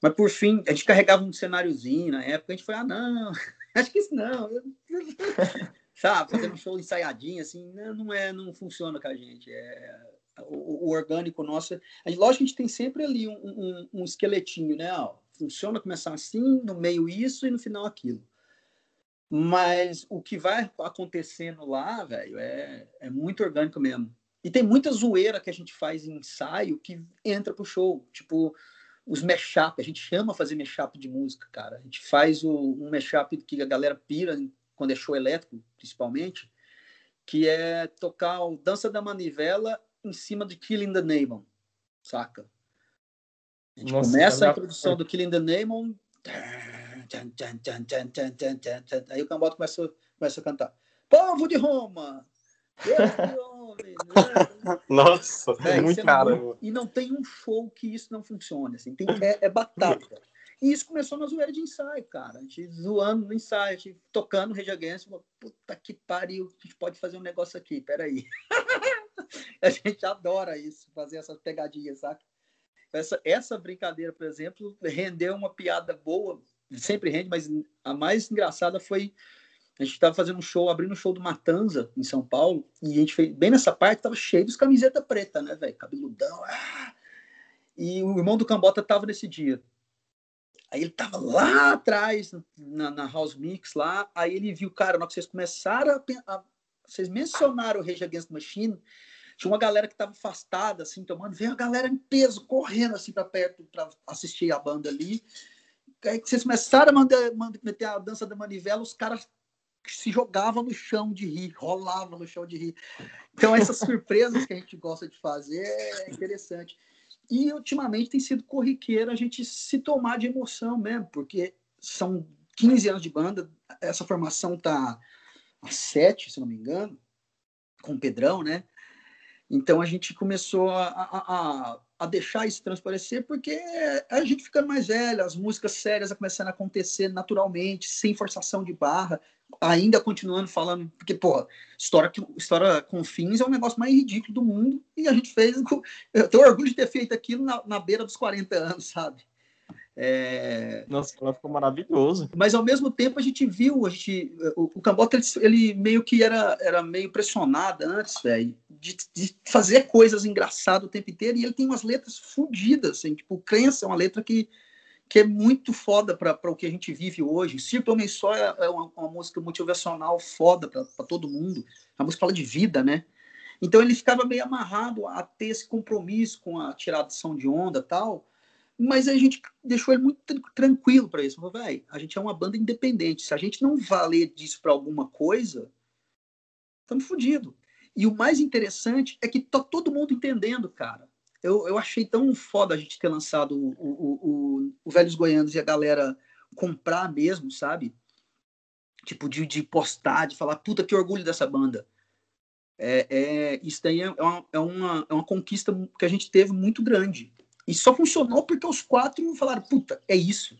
C: Mas, por fim, a gente carregava um cenáriozinho na época, a gente foi, ah, não, *laughs* acho que isso não. *laughs* Sabe, fazendo um show ensaiadinho, assim, não, não é, não funciona com a gente. É, o, o orgânico nosso. A gente, lógico que a gente tem sempre ali um, um, um esqueletinho, né? Ó, funciona começar assim, no meio isso e no final aquilo. Mas o que vai acontecendo lá, velho, é, é muito orgânico mesmo. E tem muita zoeira que a gente faz em ensaio que entra pro show. Tipo, os mashup. A gente chama fazer mashup de música, cara. A gente faz o, um mashup que a galera pira quando é show elétrico, principalmente, que é tocar o Dança da Manivela em cima de Killing the Name, saca? A gente Nossa, começa a introdução do Killing the Name Aí o Cambota começa, começa a cantar. Povo de Roma! Homem,
A: né? *laughs* Nossa, é, muito é caro.
C: E não tem um show que isso não funcione. Assim, tem, é, é batata. E isso começou na zoeira de ensaio, cara. A gente zoando no ensaio, a gente tocando Rage Against, puta que pariu, a gente pode fazer um negócio aqui, peraí. *laughs* a gente adora isso, fazer essas pegadinhas, sabe? Essa, essa brincadeira, por exemplo, rendeu uma piada boa sempre rende, mas a mais engraçada foi a gente estava fazendo um show, abrindo um show do Matanza em São Paulo, e a gente fez bem nessa parte, tava cheio dos camiseta preta, né, velho? Cabeludão. Ah! E o irmão do Cambota tava nesse dia. Aí ele tava lá atrás, na, na House Mix lá, aí ele viu, cara, na que vocês começaram a, a vocês mencionaram o Rage Against the Machine, tinha uma galera que estava afastada, assim, tomando, veio a galera em peso, correndo assim para perto para assistir a banda ali. Aí que vocês começaram a mandar, mandar, meter a dança da manivela, os caras se jogavam no chão de rir, rolavam no chão de rir. Então, essas *laughs* surpresas que a gente gosta de fazer é interessante. E ultimamente tem sido corriqueiro a gente se tomar de emoção mesmo, porque são 15 anos de banda, essa formação tá há sete, se não me engano, com o Pedrão, né? Então a gente começou a, a, a, deixar isso transparecer porque a gente ficando mais velho, as músicas sérias começando a acontecer naturalmente, sem forçação de barra, ainda continuando falando, porque, pô, história, história com fins é o negócio mais ridículo do mundo e a gente fez. *laughs* Eu tenho orgulho de ter feito aquilo na, na beira dos 40 anos, sabe?
B: É... Nossa, ela ficou maravilhoso.
C: Mas ao mesmo tempo a gente viu, a gente, o, o Cambota ele, ele, meio que era, era meio pressionado antes, velho, de, de, fazer coisas engraçadas o tempo inteiro. E ele tem umas letras fodidas, assim, tipo, Crença é uma letra que, que é muito foda para o que a gente vive hoje. Circo Homem Só é, é uma, uma, música motivacional foda para todo mundo. A música fala de vida, né? Então ele ficava meio amarrado a ter esse compromisso com a tiração de onda tal mas a gente deixou ele muito tranquilo para isso. Falou, a gente é uma banda independente. Se a gente não valer disso para alguma coisa, estamos fodidos. E o mais interessante é que tá todo mundo entendendo, cara. Eu, eu achei tão foda a gente ter lançado o, o, o, o Velhos Goianos e a galera comprar mesmo, sabe? Tipo, de, de postar, de falar, puta, que orgulho dessa banda. É, é, isso daí é uma, é, uma, é uma conquista que a gente teve muito grande. E só funcionou porque os quatro falaram, puta, é isso.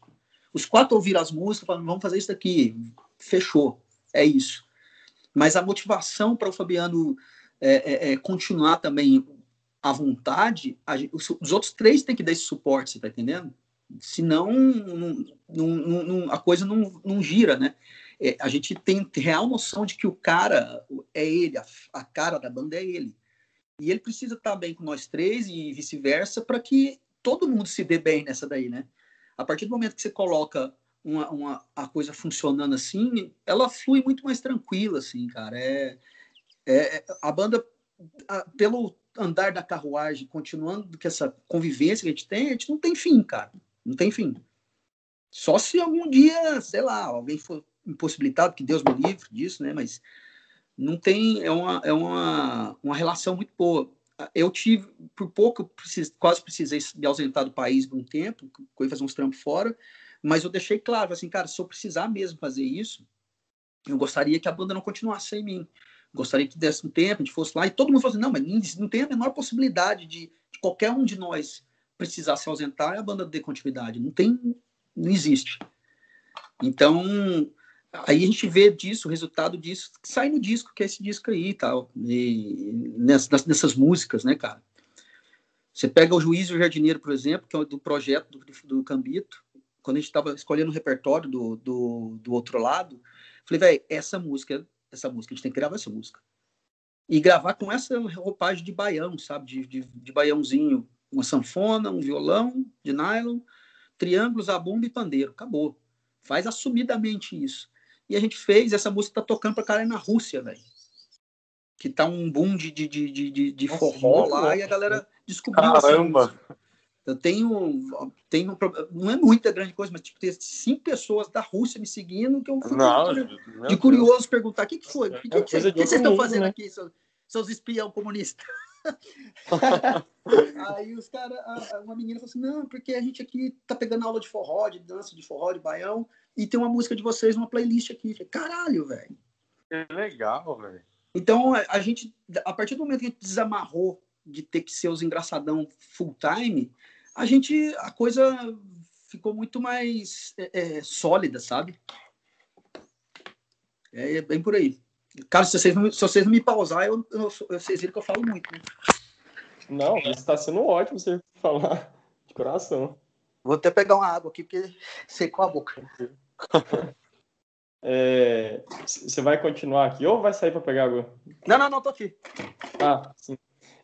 C: Os quatro ouviram as músicas, falaram, vamos fazer isso daqui. Fechou. É isso. Mas a motivação para o Fabiano é, é, é, continuar também à vontade, a, os, os, outros três têm que dar esse suporte, você tá entendendo? Senão não, não, não, a coisa não, não gira, né? É, a gente tem real noção de que o cara é ele, a, a cara da banda é ele. E ele precisa estar bem com nós três e vice-versa para que todo mundo se dê bem nessa daí, né? A partir do momento que você coloca uma, uma, a coisa funcionando assim, ela flui muito mais tranquila, assim, cara. É, é a banda, a, pelo andar da carruagem, continuando com essa convivência que a gente tem, a gente não tem fim, cara. Não tem fim. Só se algum dia, sei lá, alguém for impossibilitado, que Deus me livre disso, né? Mas não tem é uma, é uma, uma relação muito boa. Eu tive, por pouco, precis, quase precisei me ausentar do país por um tempo, fui fazer uns trampos fora, mas eu deixei claro, assim, cara, se eu precisar mesmo fazer isso, eu gostaria que a banda não continuasse sem mim. Gostaria que desse um tempo, a gente fosse lá, e todo mundo falou assim, não, mas não tem a menor possibilidade de, de qualquer um de nós precisar se ausentar e a banda ter continuidade. Não tem, não existe. Então, Aí a gente vê disso, o resultado disso, sai no disco, que é esse disco aí tal. E nessas, nessas músicas, né, cara? Você pega o Juiz e o Jardineiro, por exemplo, que é do projeto do, do Cambito, quando a gente estava escolhendo o repertório do, do, do outro lado, falei, velho, essa música, essa música, a gente tem que gravar essa música. E gravar com essa roupagem de baião, sabe? De, de, de baiãozinho. Uma sanfona, um violão de nylon, triângulos, abumba e pandeiro. Acabou. Faz assumidamente isso. E a gente fez, essa música tá tocando pra caralho na Rússia, velho. Que tá um boom de, de, de, de, de Nossa, forró lá bom. e a galera descobriu
A: Caramba!
C: Eu tenho, tenho. Não é muita grande coisa, mas tipo, tem cinco pessoas da Rússia me seguindo que eu fui não, de, de curioso perguntar: o que, que foi? O que, que, que, que vocês estão fazendo né? aqui, seus, seus espião comunistas? *laughs* Aí os caras, uma menina falou assim: não, porque a gente aqui tá pegando aula de forró, de dança, de forró, de baião e tem uma música de vocês numa playlist aqui. Caralho, velho.
A: Que legal, velho.
C: Então, a, gente, a partir do momento que a gente desamarrou de ter que ser os engraçadão full time, a gente, a coisa ficou muito mais é, é, sólida, sabe? É, é, bem por aí. Cara, se vocês não, se vocês não me pausar, eu, eu, vocês viram que eu falo muito. Né?
B: Não, está sendo ótimo você falar de coração.
C: Vou até pegar uma água aqui, porque secou a boca. *laughs*
B: Você é, vai continuar aqui ou vai sair para pegar água?
C: Não, não, não, tô aqui.
B: Ah, sim.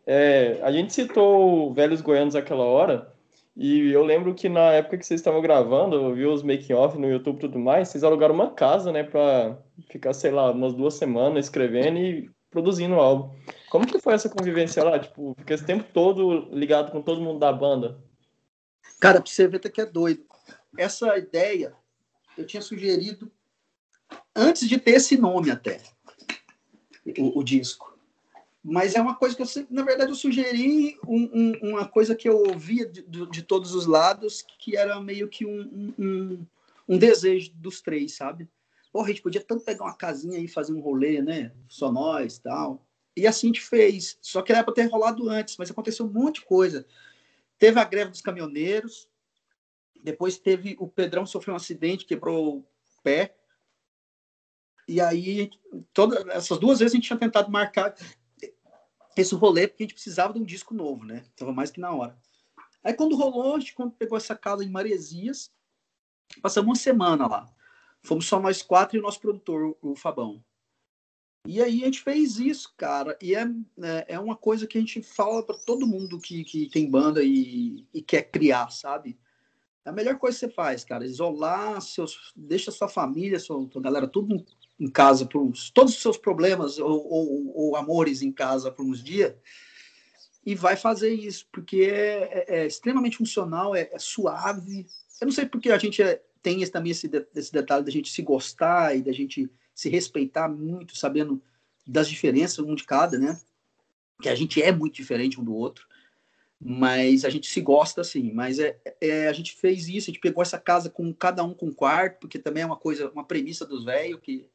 B: É, a gente citou Velhos Goianos aquela hora E eu lembro que na época que vocês estavam gravando, eu vi os making-off no YouTube e tudo mais, vocês alugaram uma casa, né, pra ficar, sei lá, umas duas semanas escrevendo e produzindo o álbum. Como que foi essa convivência lá? Tipo, ficar esse tempo todo ligado com todo mundo da banda?
C: Cara, pra você ver até que é doido. Essa ideia eu tinha sugerido antes de ter esse nome até, o, o disco. Mas é uma coisa que eu, na verdade, eu sugeri um, um, uma coisa que eu ouvia de, de, todos os lados, que era meio que um, um, um desejo dos três, sabe? Porra, a gente podia tanto pegar uma casinha e fazer um rolê, né? Só nós tal. E assim a gente fez. Só que era para ter rolado antes, mas aconteceu um monte de coisa. Teve a greve dos caminhoneiros, depois teve o Pedrão sofreu um acidente, quebrou o pé. E aí, todas essas duas vezes a gente tinha tentado marcar esse rolê porque a gente precisava de um disco novo, né? Tava mais que na hora. Aí quando rolou, a gente quando pegou essa casa em Maresias, passamos uma semana lá. Fomos só nós quatro e o nosso produtor, o Fabão. E aí a gente fez isso, cara. E é, é, é uma coisa que a gente fala para todo mundo que, que tem banda e, e quer criar, sabe? É a melhor coisa que você faz, cara. Isolar seus. Deixa sua família, sua, sua galera, tudo em casa por uns. Todos os seus problemas ou, ou, ou amores em casa por uns dias. E vai fazer isso, porque é, é, é extremamente funcional, é, é, suave. Eu não sei porque a gente é, tem esse, também esse, esse detalhe da gente se gostar e da gente se respeitar muito, sabendo das diferenças um de cada, né? Que a gente é muito diferente um do outro, mas a gente se gosta assim. Mas é, é a gente fez isso, a gente pegou essa casa com cada um com quarto, porque também é uma coisa, uma premissa dos velhos que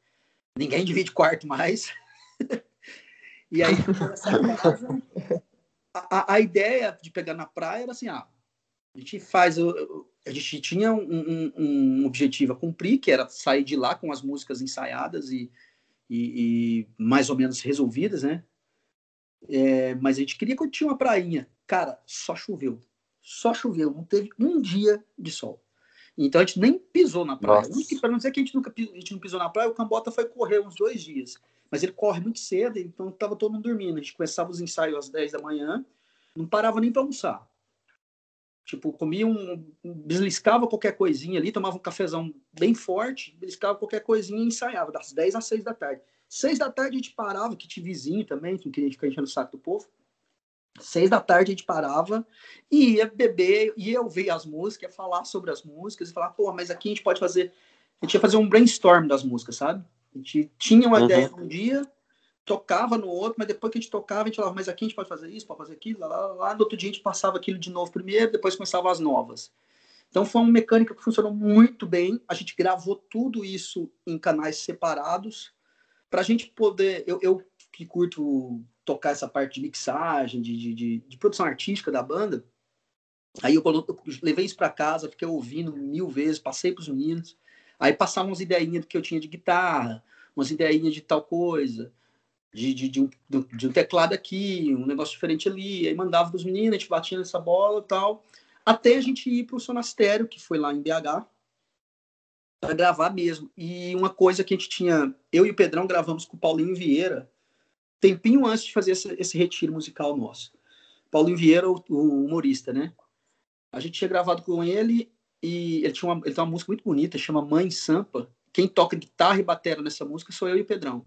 C: ninguém *laughs* divide quarto mais. *laughs* e aí casa, a, a, ideia de pegar na praia era assim, ah, a gente faz a gente tinha um, um, um, objetivo a cumprir, que era sair de lá com as músicas ensaiadas e, e, e mais ou menos resolvidas, né? É, mas a gente queria curtir uma prainha. Cara, só choveu. Só choveu. Não teve um dia de sol. Então a gente nem pisou na praia. Para não dizer que a gente, nunca, a gente não pisou na praia, o Cambota foi correr uns dois dias. Mas ele corre muito cedo, então estava todo mundo dormindo. A gente começava os ensaios às 10 da manhã, não parava nem para almoçar. Tipo, comia um. Beliscava qualquer coisinha ali, tomava um cafezão bem forte, beliscava qualquer coisinha e ensaiava, das 10 às 6 da tarde. 6 da tarde a gente parava, que tinha vizinho também, que não queria ficar enchendo o saco do povo. 6 da tarde a gente parava e ia beber, ia ouvir as músicas, ia falar sobre as músicas e falar, pô, mas aqui a gente pode fazer. A gente ia fazer um brainstorm das músicas, sabe? A gente tinha uma uhum. ideia um dia, tocava no outro, mas depois que a gente tocava, a gente falava, mas aqui a gente pode fazer isso, pode fazer aquilo, lá, lá, lá. No outro dia a gente passava aquilo de novo primeiro, depois começava as novas. Então foi uma mecânica que funcionou muito bem. A gente gravou tudo isso em canais separados para a gente poder. Eu, eu, que curto tocar essa parte de mixagem, de, de, de, de produção artística da banda. Aí eu, eu levei isso para casa, fiquei ouvindo mil vezes, passei para os meninos. Aí passavam umas ideinhas que eu tinha de guitarra, umas ideinhas de tal coisa de, de, de, um, de um teclado aqui, um negócio diferente ali, aí mandava para os meninos, a gente batia nessa bola e tal, até a gente ir para o Sonastério, que foi lá em BH, para gravar mesmo. E uma coisa que a gente tinha, eu e o Pedrão gravamos com o Paulinho Vieira, tempinho antes de fazer esse, retiro musical nosso. Paulinho Vieira, o, o, humorista, né? A gente tinha gravado com ele e ele tinha uma, ele tem uma música muito bonita, chama Mãe Sampa. Quem toca guitarra e bateria nessa música sou eu e o Pedrão.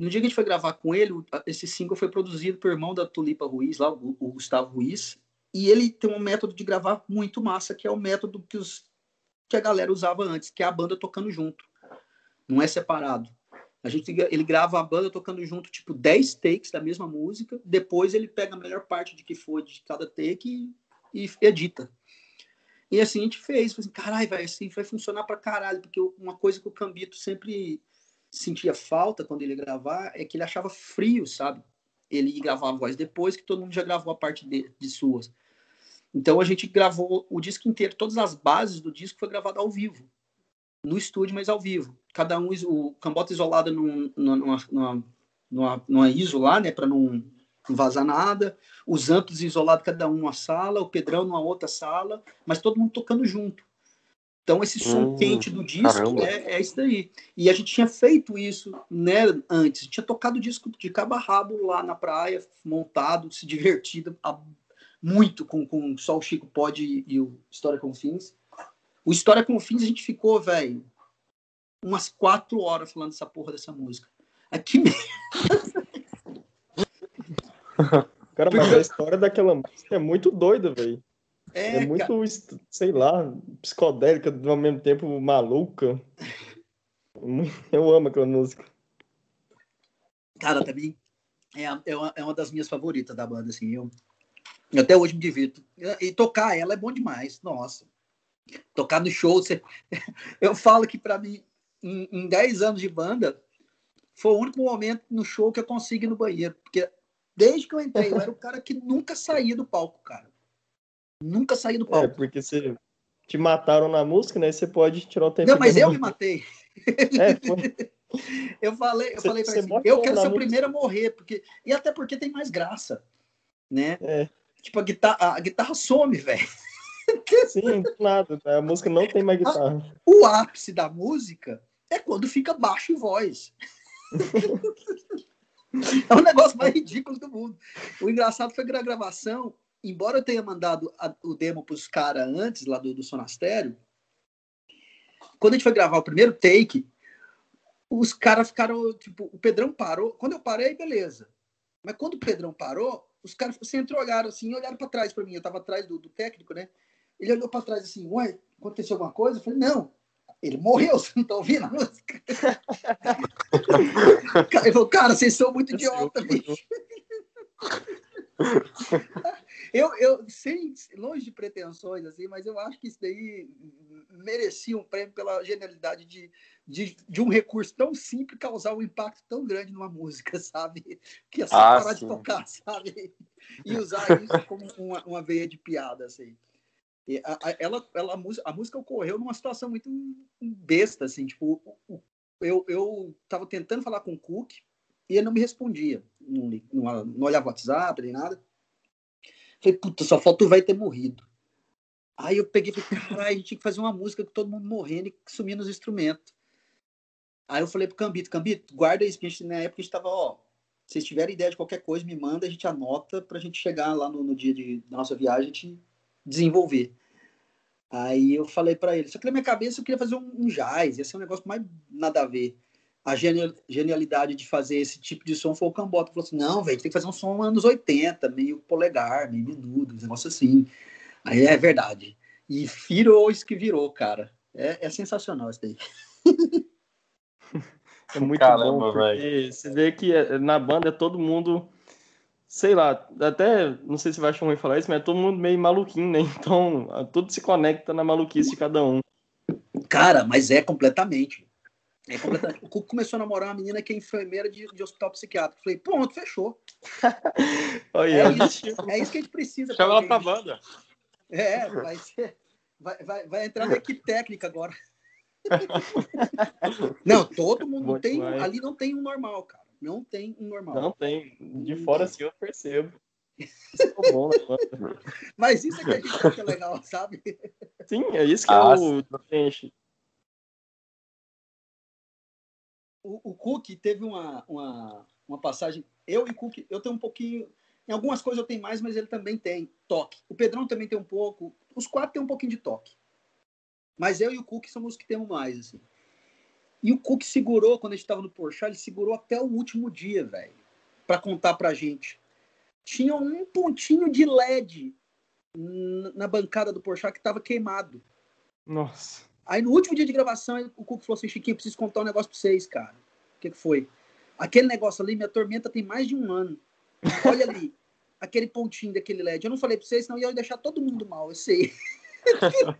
C: No dia que a gente foi gravar com ele, esse single foi produzido por irmão da Tulipa Ruiz, lá, o, o Gustavo Ruiz, e ele tem um método de gravar muito massa, que é o método que, os, que a galera usava antes, que é a banda tocando junto. Não é separado. A gente, ele grava a banda tocando junto, tipo, 10 takes da mesma música, depois ele pega a melhor parte de que foi de cada take e, e edita. E assim a gente fez, assim, caralho, vai, assim vai funcionar pra caralho, porque uma coisa que o Cambito sempre sentia falta quando ele gravar é que ele achava frio, sabe? Ele ia gravar a voz depois que todo mundo já gravou a parte de, de suas. Então a gente gravou o disco inteiro, todas as bases do disco foi gravado ao vivo, no estúdio, mas ao vivo. Cada um, o Cambota isolado num, numa, numa, numa, numa ISO lá, né, para não vazar nada, os amplos isolados cada um numa sala, o Pedrão numa outra sala, mas todo mundo tocando junto. Então, esse som hum, quente do disco é, é, isso daí. E a gente tinha feito isso né, antes. A gente tinha tocado o disco de cabo a rabo lá na praia, montado, se divertido, muito com, com só o Chico Pode e, e o História com Fins. O História com Fins a gente ficou, velho, umas quatro horas falando essa porra dessa música. Aqui mesmo. *laughs*
B: Cara, mas a história daquela música é muito doida, velho. É, é, muito, cara... sei lá, psicodélica, ao mesmo tempo maluca. *laughs* Eu amo aquela música.
C: Cara, também é, é, uma, é uma das minhas favoritas da banda, assim. Eu, eu até hoje me divirto. E tocar ela é bom demais, nossa. Tocar no show, você... *laughs* eu falo que para mim, em, em 10 anos de banda, foi o único momento no show que eu consigo ir no banheiro. Porque desde que eu entrei, eu era o cara que nunca saía do palco, cara. Nunca saí do é, palco.
B: É, porque você te mataram na música, né? Você pode tirar o tempo.
C: Não, mas eu me matei. É, foi. *laughs* Eu falei, eu você, falei pra ele, assim, eu quero ser o primeiro a morrer, porque e até porque tem mais graça, né? É. Tipo a guitarra, a guitarra some, velho.
B: Sim, nada, a música não tem mais guitarra.
C: O ápice da música é quando fica baixo e voz. *laughs* é o negócio mais ridículo do mundo. O engraçado foi que na gravação, embora eu tenha mandado a, o demo para os caras antes, lá do, do Sonastério, quando a gente foi gravar o primeiro take, os caras ficaram, tipo, o Pedrão parou. Quando eu parei, beleza. Mas quando o Pedrão parou, os caras sempre olharam assim, olharam para trás para mim. Eu tava atrás do, do técnico, né? Ele olhou para trás assim, ué, aconteceu alguma coisa? Eu falei, não, ele morreu, *laughs* você não tá ouvindo a música? *laughs* ele falou, cara, vocês são muito idiota, bicho. *laughs* eu, eu, sem, longe de pretensões, assim, mas eu acho que isso daí merecia um prêmio pela genialidade de, de, de um recurso tão simples causar um impacto tão grande numa música, sabe? Que é só ah, parar sim. de tocar, sabe? E usar isso como uma, uma veia de piada, assim. A, a, ela, ela, a, música, a música ocorreu numa situação muito besta, assim, tipo, eu, eu tava tentando falar com o Cook e ele não me respondia, não, não, não olhava WhatsApp nem nada. Falei, puta, só falta o vai ter morrido. Aí eu peguei e falei, a gente tinha que fazer uma música com todo mundo morrendo e sumindo os instrumentos. Aí eu falei pro Cambito, Cambito, guarda isso, porque na época a gente tava, ó, se vocês tiverem ideia de qualquer coisa, me manda, a gente anota pra gente chegar lá no, no dia de, da nossa viagem, a gente desenvolver. Aí eu falei para ele, só que na minha cabeça eu queria fazer um, um jazz, ia ser um negócio mais nada a ver. A genialidade de fazer esse tipo de som foi o Cambota. Falou assim: não, velho, tem que fazer um som anos 80, meio polegar, meio menudo, um negócio assim. Aí é verdade. E virou isso que virou, cara. É, é sensacional isso daí. *laughs*
B: É muito Caramba, bom, porque você vê que é, na banda é todo mundo sei lá, até não sei se vai achar ruim falar isso, mas é todo mundo meio maluquinho, né? *laughs* Então, tudo se conecta na maluquice de cada um.
C: Cara, mas é completamente. É completamente. O Cuco começou a namorar uma menina que é enfermeira de, de hospital psiquiátrico. Falei, pronto, fechou. *laughs*
B: Olha,
C: é, isso, é isso que a gente precisa.
A: Chama ela pra banda.
C: É, vai, ser, vai, vai, vai entrar na equipe técnica agora. *laughs* não, todo mundo tem. Ali não tem um normal, cara. Não tem um normal.
B: Não tem. De fora sim eu percebo. *laughs* Isso é bom,
C: né, Mas isso é que a gente acha legal, sabe?
B: Sim, é isso que ah, é o diferente.
C: O, o Cook teve uma, uma, uma passagem. Eu e Cook, eu tenho um pouquinho. Em algumas coisas eu tenho mais, mas ele também tem toque. O Pedrão também tem um pouco. Os quatro têm um pouquinho de toque. Mas eu e o Cook somos os que temos mais, assim. E o Cook segurou, quando a gente estava no Porchat, ele segurou até o último dia, velho, para contar pra gente. Tinha um pontinho de LED na bancada do Porchat que estava queimado.
B: Nossa.
C: Aí no último dia de gravação, o Cook falou assim: Chiquinho, preciso contar um negócio pra vocês, cara. O que, que foi? Aquele negócio ali, minha tormenta tem mais de um ano. Olha ali, *laughs* aquele pontinho daquele LED. Eu não falei pra vocês, senão ia deixar todo mundo mal, eu sei. *laughs*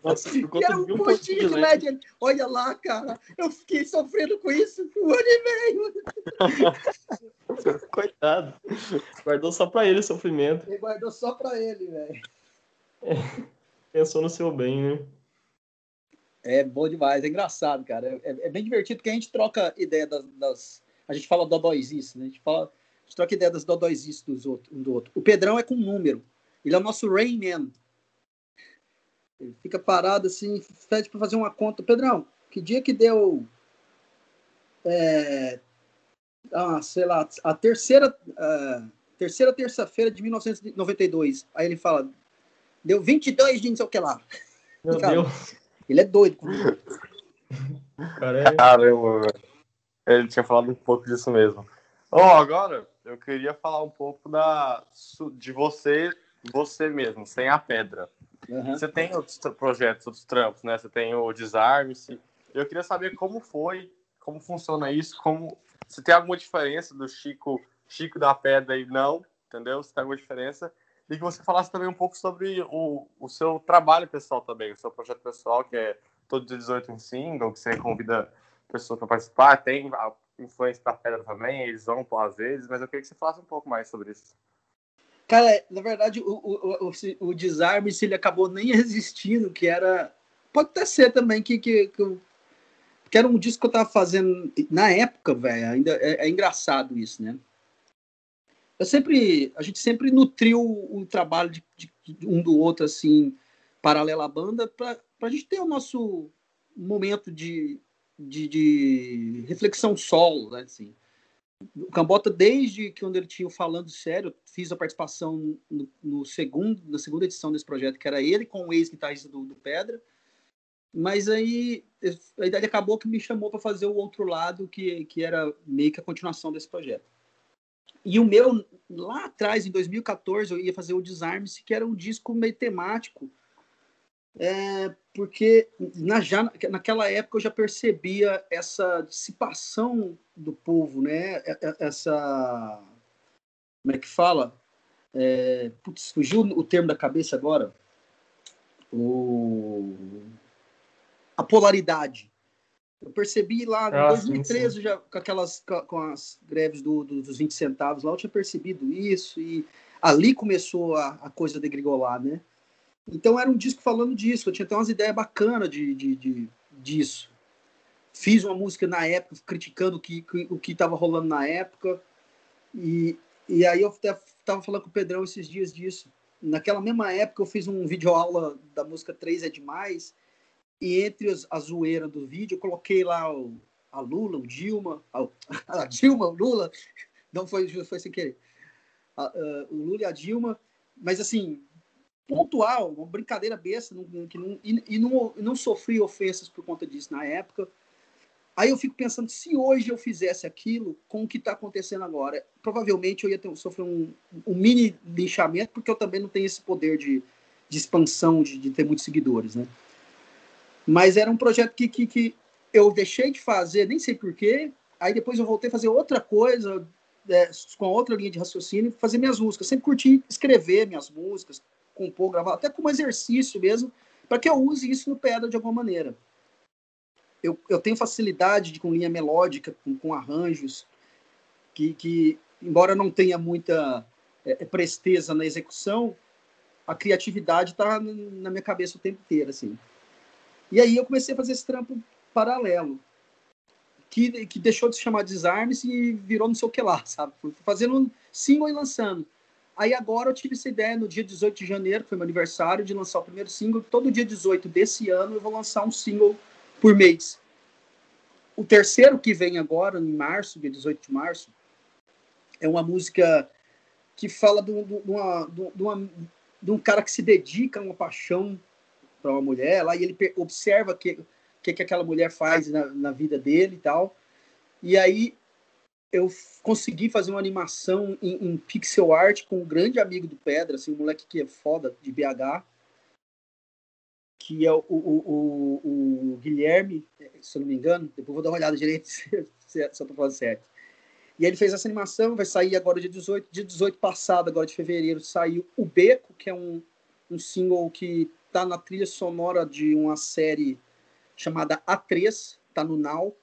C: Nossa, que *laughs* era um pontinho de LED. LED. Olha lá, cara, eu fiquei sofrendo com isso um ano e meio. *laughs*
B: Coitado. Guardou só pra ele o sofrimento.
C: Ele guardou só pra ele, velho.
B: É. Pensou no seu bem, né?
C: É bom demais, é engraçado, cara. É, é bem divertido porque a gente troca ideia das. das... A gente fala dodóisice, né? A gente, fala, a gente troca ideia das dodóisices dos outros, um do outro. O Pedrão é com número. Ele é o nosso Rain Man. Ele fica parado assim, pede para fazer uma conta. Pedrão, que dia que deu. É, ah, sei lá, a terceira, uh, terceira terça-feira de 1992. Aí ele fala, deu 22 de não sei o que lá.
B: Meu
C: Cara,
B: Deus.
C: Ele é doido.
B: É...
A: Caramba, velho. Ele tinha falado um pouco disso mesmo. Ó, agora eu queria falar um pouco da, de você, você mesmo, sem a pedra.
C: Aham.
A: Você tem outros projetos, outros trampos, né? Você tem o Desarme-se. Eu queria saber como foi, como funciona isso, como se tem alguma diferença do Chico, Chico da Pedra e não, entendeu? Se tem alguma diferença. E que você falasse também um pouco sobre o, o seu trabalho pessoal também, o seu projeto pessoal, que é todo dia 18 um single, que você convida pessoas para participar, tem a influência da Pedra também, eles vão pô, às vezes, mas eu queria que você falasse um pouco mais sobre isso.
C: Cara, na verdade, o, o, o, o desarme, se ele acabou nem existindo, que era. Pode até ser também que, que, que, que era um disco que eu tava fazendo na época, velho. Ainda é, é engraçado isso, né? Eu sempre. A gente sempre nutriu o trabalho de, de- de um do outro, assim, paralelo à banda, pra, pra gente ter o nosso momento de, de, de reflexão solo, né? Assim o Cambota, desde que quando ele tinha Falando Sério, fiz a participação no, no segundo, na segunda edição desse projeto, que era ele com o ex-guitarrista do, do Pedra. Mas aí, a idade acabou que me chamou para fazer o outro lado, que, que era meio que a continuação desse projeto. E o meu, lá atrás, em 2014, eu ia fazer o Desarme-se, que era um disco meio temático, é, porque na, já, naquela época eu já percebia essa dissipação do povo, né? Essa. Como é que fala? É, putz, fugiu o termo da cabeça agora. O, a polaridade. Eu percebi lá em
B: Ah, sim,
C: 2013, já, com aquelas com, com as greves do- do- dos 20 centavos lá, eu tinha percebido isso, e ali começou a, a coisa degringolar, né? Então era um disco falando disso, eu tinha até umas ideias bacanas de, de, de- disso. Fiz uma música na época, criticando o que o que estava rolando na época, e, e aí eu estava falando com o Pedrão esses dias disso. Naquela mesma época eu fiz um vídeo aula da música 3 é Demais, e entre as, a zoeira do vídeo eu coloquei lá o, a Lula, o Dilma, a, *laughs* a Dilma, o Lula, não foi, foi sem querer, a- o Lula e a Dilma, mas assim, pontual, uma brincadeira besta, que não, e, e não, não sofri ofensas por conta disso na época. Aí eu fico pensando, se hoje eu fizesse aquilo com o que está acontecendo agora, provavelmente eu ia ter, sofrer um, um mini linchamento, porque eu também não tenho esse poder de, de expansão, de, de ter muitos seguidores, né? Mas era um projeto que, que, que eu deixei de fazer, nem sei porquê, aí depois eu voltei a fazer outra coisa, é, com outra linha de raciocínio, fazer minhas músicas. Sempre curti escrever minhas músicas, compor, gravar, até como exercício mesmo, para que eu use isso no pedra de alguma maneira. Eu, eu tenho facilidade de, com linha melódica, com, com arranjos, que, que, embora não tenha muita é, presteza na execução, a criatividade está na minha cabeça o tempo inteiro, assim. E aí eu comecei a fazer esse trampo paralelo, que, que deixou de se chamar Desarmes e virou não sei o que lá, sabe? Fazendo um single e lançando. Aí agora eu tive essa ideia no dia 18 de janeiro, que foi meu aniversário, de lançar o primeiro single. Todo dia 18 desse ano eu vou lançar um single por mês. O terceiro que vem agora, em março, dia 18 de março, é uma música que fala de, um- uma- de uma- de um cara que se dedica a uma paixão para uma mulher lá e ele observa o que, que, que aquela mulher faz na, na vida dele e tal. E aí eu consegui fazer uma animação em, em pixel art com um grande amigo do Pedra, assim, um moleque que é foda de BH, que é o, o, o, o Guilherme, se eu não me engano, depois vou dar uma olhada direito *laughs* se, se eu tô falando certo. E ele fez essa animação, vai sair agora dia 18, dia 18 passado, agora de fevereiro, saiu O Beco, que é um, um single que tá na trilha sonora de uma série chamada A3, tá no Now.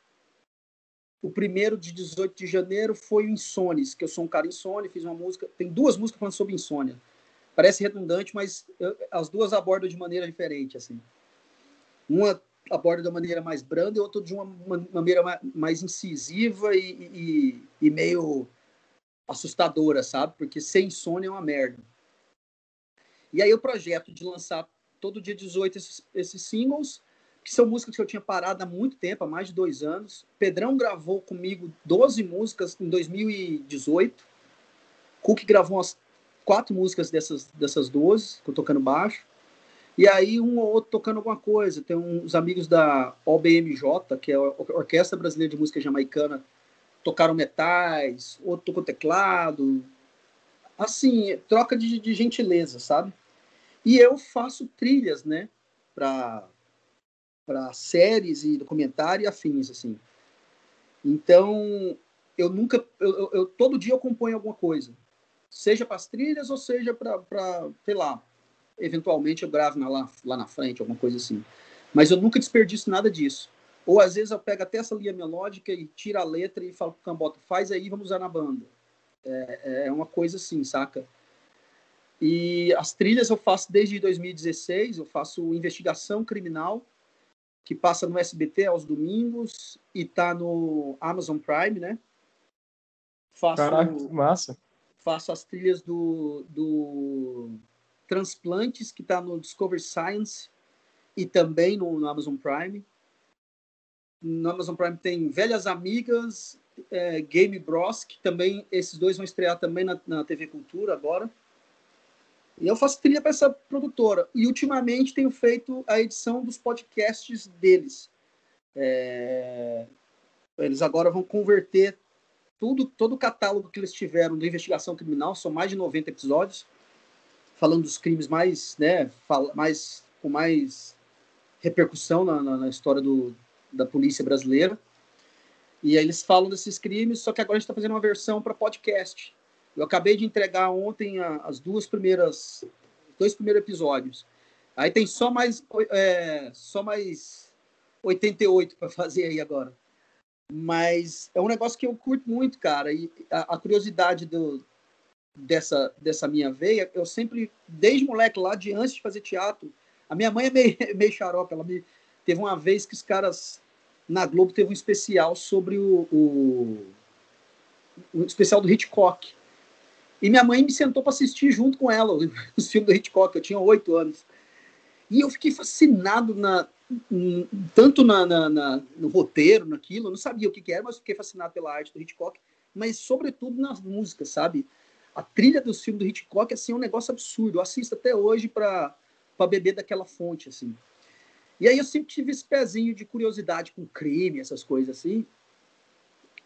C: O primeiro de 18 de janeiro foi o Insones, que eu sou um cara insone, fiz uma música, tem duas músicas falando sobre insônia. Parece redundante, mas eu- as duas abordam de maneira diferente, assim. Uma aborda de uma maneira mais branda e outra de uma ma- maneira ma- mais incisiva e, e- e meio assustadora, sabe? Porque ser insônia é uma merda. E aí o projeto de lançar todo dia 18 esses, esses singles, que são músicas que eu tinha parado há muito tempo, há mais de dois anos. Pedrão gravou comigo 12 músicas em 2018. Cook gravou umas quatro músicas dessas, dessas 12, que eu tocando baixo. E aí um ou outro tocando alguma coisa. Tem uns amigos da OBMJ, que é a Orquestra Brasileira de Música Jamaicana, tocaram metais, outro tocou teclado. Assim, troca de, de gentileza, sabe? E eu faço trilhas, né? Para para séries e documentário e afins, assim. Então, eu nunca, eu, eu, todo dia eu componho alguma coisa, seja para as trilhas ou seja para, sei lá, eventualmente eu gravo na, lá, lá na frente, alguma coisa assim. Mas eu nunca desperdiço nada disso. Ou às vezes eu pego até essa linha melódica e tiro a letra e falo pro Cambota, faz aí, vamos usar na banda. É, é uma coisa assim, saca? E as trilhas eu faço desde 2016, eu faço investigação criminal, que passa no SBT aos domingos e tá no Amazon Prime, né?
B: Faço, Caraca, que massa.
C: Faço as trilhas do, do Transplantes, que tá no Discovery Science e também no, no Amazon Prime. No Amazon Prime tem Velhas Amigas, é, Game Bros, que também esses dois vão estrear também na, na TV Cultura agora. E eu faço trilha para essa produtora. E ultimamente tenho feito a edição dos podcasts deles. É... Eles agora vão converter tudo, todo o catálogo que eles tiveram de investigação criminal, são mais de 90 episódios, falando dos crimes mais, né, mais com mais repercussão na, na, na história do, da polícia brasileira. E aí eles falam desses crimes, só que agora a gente está fazendo uma versão para podcast. Eu acabei de entregar ontem as duas primeiras, dois primeiros episódios. Aí tem só mais, é, só mais 88 para fazer aí agora. Mas é um negócio que eu curto muito, cara. E a, a curiosidade do, dessa, dessa minha veia, eu sempre, desde moleque lá, de antes de fazer teatro, a minha mãe é meio, *laughs* meio xarope. Ela me, teve uma vez que os caras na Globo teve um especial sobre o, o, o especial do Hitchcock. E minha mãe me sentou para assistir junto com ela *laughs* os filmes do Hitchcock, eu tinha oito anos. E eu fiquei fascinado na, tanto na, na, na, no roteiro, naquilo, eu não sabia o que, que era, mas fiquei fascinado pela arte do Hitchcock, mas sobretudo nas músicas, sabe? A trilha dos filmes do Hitchcock assim, é um negócio absurdo. Eu assisto até hoje para beber daquela fonte. assim. E aí eu sempre tive esse pezinho de curiosidade com crime, essas coisas assim.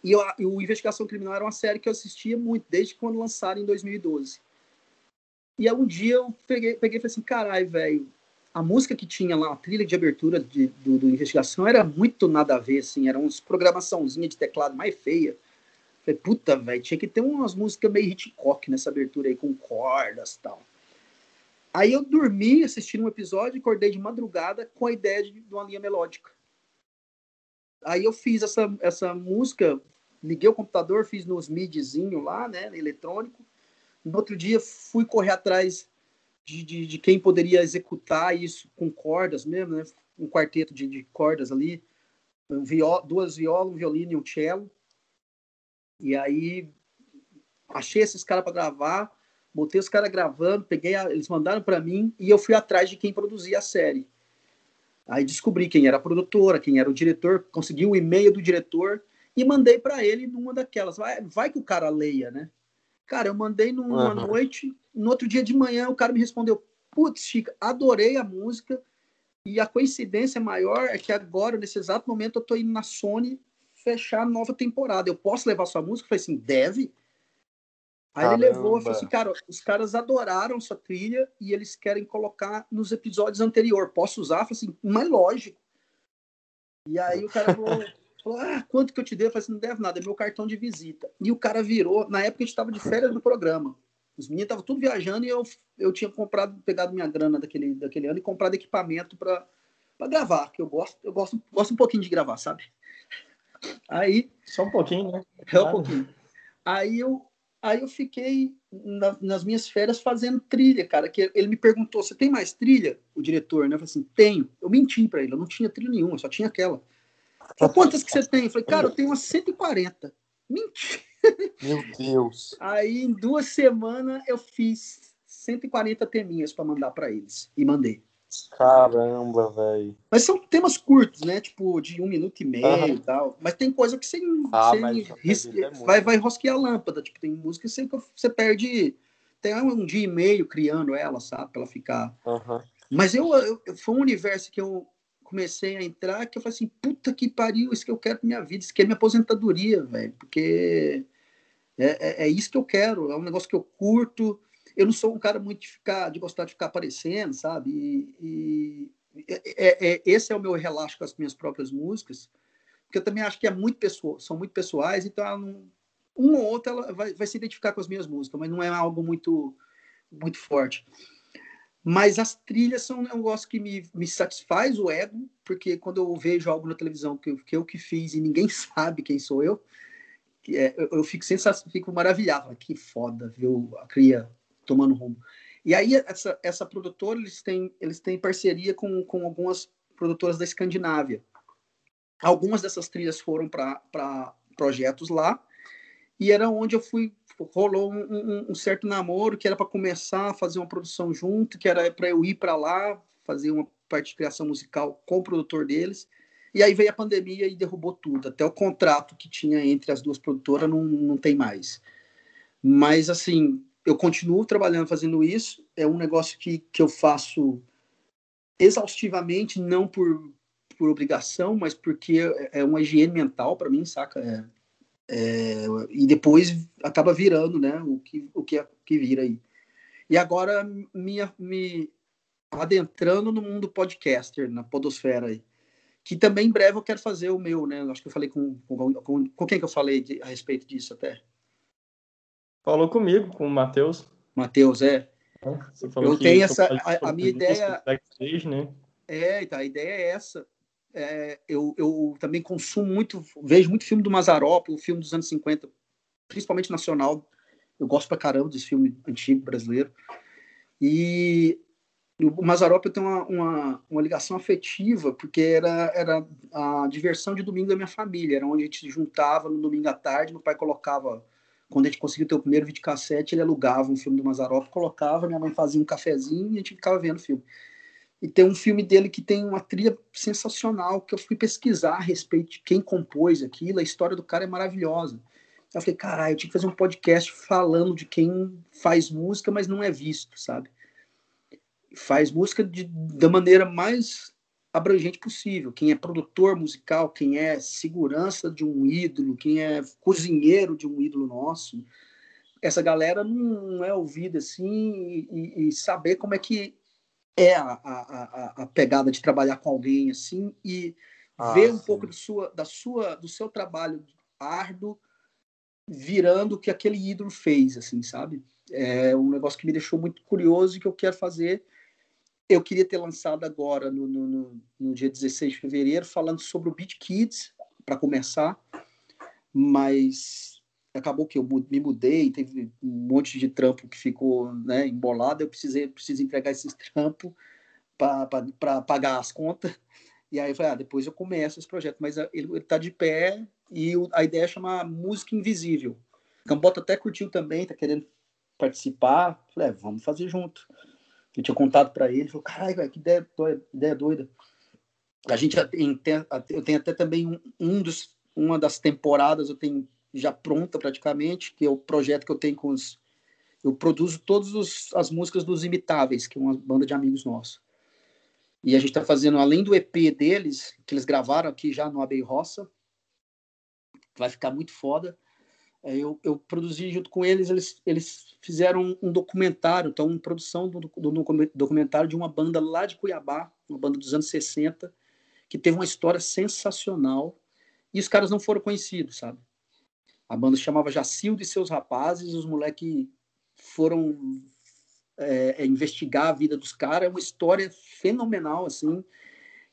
C: E, eu, e o Investigação Criminal era uma série que eu assistia muito, desde quando lançaram em 2012. E aí um dia eu peguei, peguei e falei assim, caralho, velho, a música que tinha lá, a trilha de abertura de, do, do, Investigação era muito nada a ver, assim, era uns programaçãozinha de teclado mais feia. Falei, puta, velho, tinha que ter umas músicas meio Hitchcock nessa abertura aí, com cordas e tal. Aí eu dormi assistindo um episódio, acordei de madrugada com a ideia de, de uma linha melódica. Aí eu fiz essa, essa música liguei o computador, fiz nos midzinho lá, né, eletrônico. No outro dia fui correr atrás de, de, de, quem poderia executar isso com cordas mesmo, né, um quarteto de, de cordas ali, um duas violas, um violino e um cello. E aí achei esses caras para gravar, botei os caras gravando, peguei, a, eles mandaram para mim e eu fui atrás de quem produzia a série. Aí descobri quem era a produtora, quem era o diretor, consegui o e-mail do diretor e mandei para ele numa daquelas. Vai, vai que o cara leia, né? Cara, eu mandei numa uhum. noite, no outro dia de manhã o cara me respondeu: Putz, Chica, adorei a música. E a coincidência maior é que agora, nesse exato momento, eu tô indo na Sony fechar a nova temporada. Eu posso levar sua música? Eu falei assim: deve. Aí Caramba. ele levou e falou assim: cara, os caras adoraram sua trilha e eles querem colocar nos episódios anteriores. Posso usar? Eu falei assim: mas lógico. E aí o cara falou: Falou, ah, quanto que eu te devo? Eu falei assim, não deve nada, é meu cartão de visita. E o cara virou, na época a gente estava de férias do programa. Os meninos estavam tudo viajando e eu, eu tinha comprado, pegado minha grana daquele, daquele ano e comprado equipamento para gravar, que eu gosto, eu gosto, gosto um pouquinho de gravar, sabe? Aí.
B: Só um pouquinho, né?
C: É um pouquinho. Aí eu, aí eu fiquei na, nas minhas férias fazendo trilha, cara. Que ele me perguntou: você tem mais trilha? O diretor, né? Eu falei assim: tenho. Eu menti para ele, eu não tinha trilha nenhuma, só tinha aquela. Falei, quantas que você tem? Eu falei, cara, eu tenho umas 140. Mentira.
A: Meu Deus.
C: Aí, em duas semanas, eu fiz 140 teminhas para mandar para eles. E mandei.
B: Caramba, velho.
C: Mas são temas curtos, né? Tipo, de um minuto e meio uhum. e tal. Mas tem coisa que você, ah, você é vai, vai rosquear a lâmpada. Tipo, tem música que você, você perde. Tem um dia e meio criando ela, sabe? Pra ela ficar.
B: Uhum.
C: Mas eu, eu, foi um universo que eu comecei a entrar que eu falei assim: puta que pariu, isso que eu quero pra minha vida, isso que é minha aposentadoria, velho. Porque é, é, é isso que eu quero. É um negócio que eu curto eu não sou um cara muito de ficar, de gostar de ficar aparecendo, sabe? E, e é, é, esse é o meu relaxo com as minhas próprias músicas, porque eu também acho que é muito pessoa, são muito pessoais, então não, um ou outro ela vai, vai se identificar com as minhas músicas, mas não é algo muito muito forte. Mas as trilhas são um negócio que me, me satisfaz o ego, porque quando eu vejo algo na televisão que eu que, eu que fiz e ninguém *laughs* sabe quem sou eu, é, eu, eu fico sensacional, fico maravilhado. Que foda, viu? A cria tomando rumo. E aí, essa, essa produtora, eles têm, eles têm parceria com, com algumas produtoras da Escandinávia. Algumas dessas trilhas foram para projetos lá, e era onde eu fui. Rolou um, um, um certo namoro que era para começar a fazer uma produção junto, que era para eu ir para lá, fazer uma parte de criação musical com o produtor deles. E aí veio a pandemia e derrubou tudo. Até o contrato que tinha entre as duas produtoras não, não tem mais. Mas, assim, eu continuo trabalhando fazendo isso. É um negócio que, que eu faço exaustivamente, não por, por obrigação, mas porque é, é uma higiene mental para mim, saca? É, é, e depois acaba virando, né? O que, o que, é, que vira aí. E agora minha, me adentrando no mundo podcaster, na podosfera aí. Que também em breve eu quero fazer o meu, né? Acho que eu falei com, com, com, com quem que eu falei de, a respeito disso até.
B: Falou comigo, com o Matheus.
C: Matheus, é. eu tenho essa. A, a minha ideia.
B: Né?
C: É, então, a ideia é essa. É, eu, eu também consumo muito, vejo muito filme do Mazarop, o filme dos anos 50, principalmente nacional. Eu gosto pra caramba desse filme antigo brasileiro. E o Mazarop eu tenho uma, uma, uma, ligação afetiva, porque era, era a diversão de domingo da minha família. Era onde a gente se juntava no domingo à tarde, meu pai colocava quando a gente conseguiu ter o primeiro videocassete, ele alugava um filme do Mazarop, colocava, minha mãe fazia um cafezinho e a gente ficava vendo o filme. E tem um filme dele que tem uma trilha sensacional, que eu fui pesquisar a respeito de quem compôs aquilo, a história do cara é maravilhosa. Eu falei, caralho, eu tinha que fazer um podcast falando de quem faz música, mas não é visto, sabe? Faz música de, da maneira mais abrangente possível. Quem é produtor musical, quem é segurança de um ídolo, quem é cozinheiro de um ídolo nosso. Essa galera não é ouvida assim e, e saber como é que é a, a, a, pegada de trabalhar com alguém assim e ah, ver um sim. pouco do, sua, da sua, do seu trabalho árduo virando o que aquele ídolo fez, assim, sabe? É um negócio que me deixou muito curioso e que eu quero fazer eu queria ter lançado agora, no, no, no dia 16 de fevereiro, falando sobre o Beat Kids, para começar, mas acabou que eu me mudei, teve um monte de trampo que ficou né, embolado, eu precisei, preciso entregar esses *laughs* trampos para pagar as contas, e aí eu falei, ah, depois eu começo esse projeto, mas ele está de pé e a ideia é chamar Música Invisível. Cambota até curtiu também, tá querendo participar, falei, é, vamos fazer junto eu tinha contado para ele, falou, caralho, que ideia, ideia doida. A gente eu tenho até também um, um dos, uma das temporadas, eu tenho já pronta praticamente, que é o projeto que eu tenho com os. Eu produzo todas as músicas dos Imitáveis, que é uma banda de amigos nossos. E a gente está fazendo, além do EP deles, que eles gravaram aqui já no Abei Roça, vai ficar muito foda. É, eu, eu, produzi junto com eles, eles, eles fizeram um documentário, então, uma produção do, do, do, documentário de uma banda lá de Cuiabá, uma banda dos anos 60, que teve uma história sensacional, e os caras não foram conhecidos, sabe? A banda chamava Jacildo e seus rapazes, os moleques foram é, é, investigar a vida dos caras, é uma história fenomenal, assim,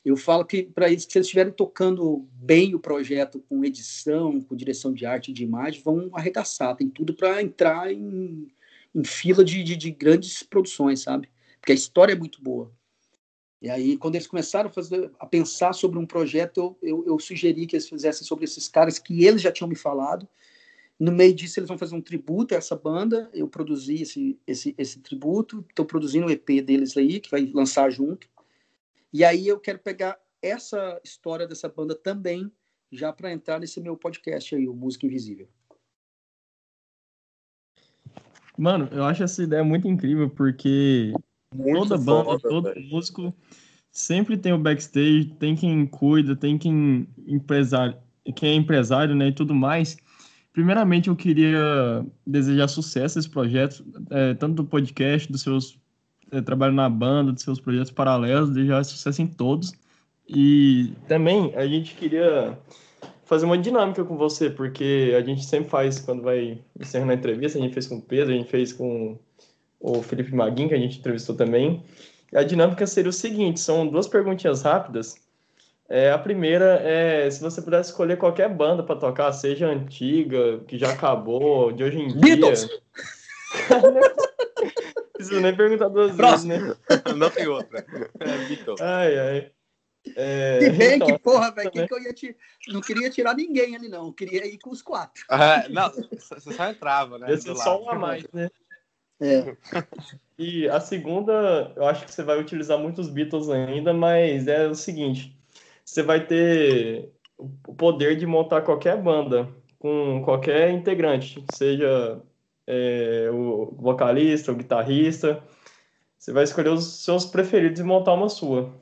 C: eu falo que para eles, se eles estiverem tocando bem o projeto com edição, com direção de arte e de imagem, vão arregaçar. Tem tudo para entrar em, em fila de, de, de, grandes produções, sabe? Porque a história é muito boa. E aí, quando eles começaram a, fazer, a pensar sobre um projeto, eu, eu, eu, sugeri que eles fizessem sobre esses caras que eles já tinham me falado. No meio disso, eles vão fazer um tributo a essa banda. Eu produzi esse, esse, esse tributo. Estou produzindo o EP deles aí, que vai lançar junto E aí eu quero pegar essa história dessa banda também, já para entrar nesse meu podcast aí, o Música Invisível.
B: Mano, eu acho essa ideia muito incrível, porque muito toda banda, foda, todo véio. músico sempre tem o backstage, tem quem cuida, tem quem empresário, quem é empresário, né, e tudo mais. Primeiramente, eu queria desejar sucesso a esse projeto, é, tanto do podcast, dos seus é, trabalho na banda, dos seus projetos paralelos, desejar sucesso em todos. E também a gente queria fazer uma dinâmica com você, porque a gente sempre faz quando vai encerrando a entrevista, a gente fez com o Pedro, a gente fez com o Felipe Maguin, que a gente entrevistou também. A dinâmica seria o seguinte: são duas perguntinhas rápidas. É, a primeira é se você pudesse escolher qualquer banda para tocar, seja antiga, que já acabou, de hoje em
C: Beatles.
B: dia. *laughs* Preciso nem perguntar duas Próximo. vezes, né? *laughs*
A: Não tem outra. É, Beatles.
B: Ai, ai.
C: É, Se bem então, que, porra, velho, que, que eu ia te... não queria tirar ninguém ali, não. Eu queria ir com os quatro.
A: Ah, não, você só entrava, né?
B: Esse só um a mais, né? É. *laughs* E a segunda, eu acho que você vai utilizar muitos Beatles ainda, mas é o seguinte: você vai ter o poder de montar qualquer banda com qualquer integrante, seja é, o vocalista, o guitarrista. Você vai escolher os seus preferidos e montar uma sua.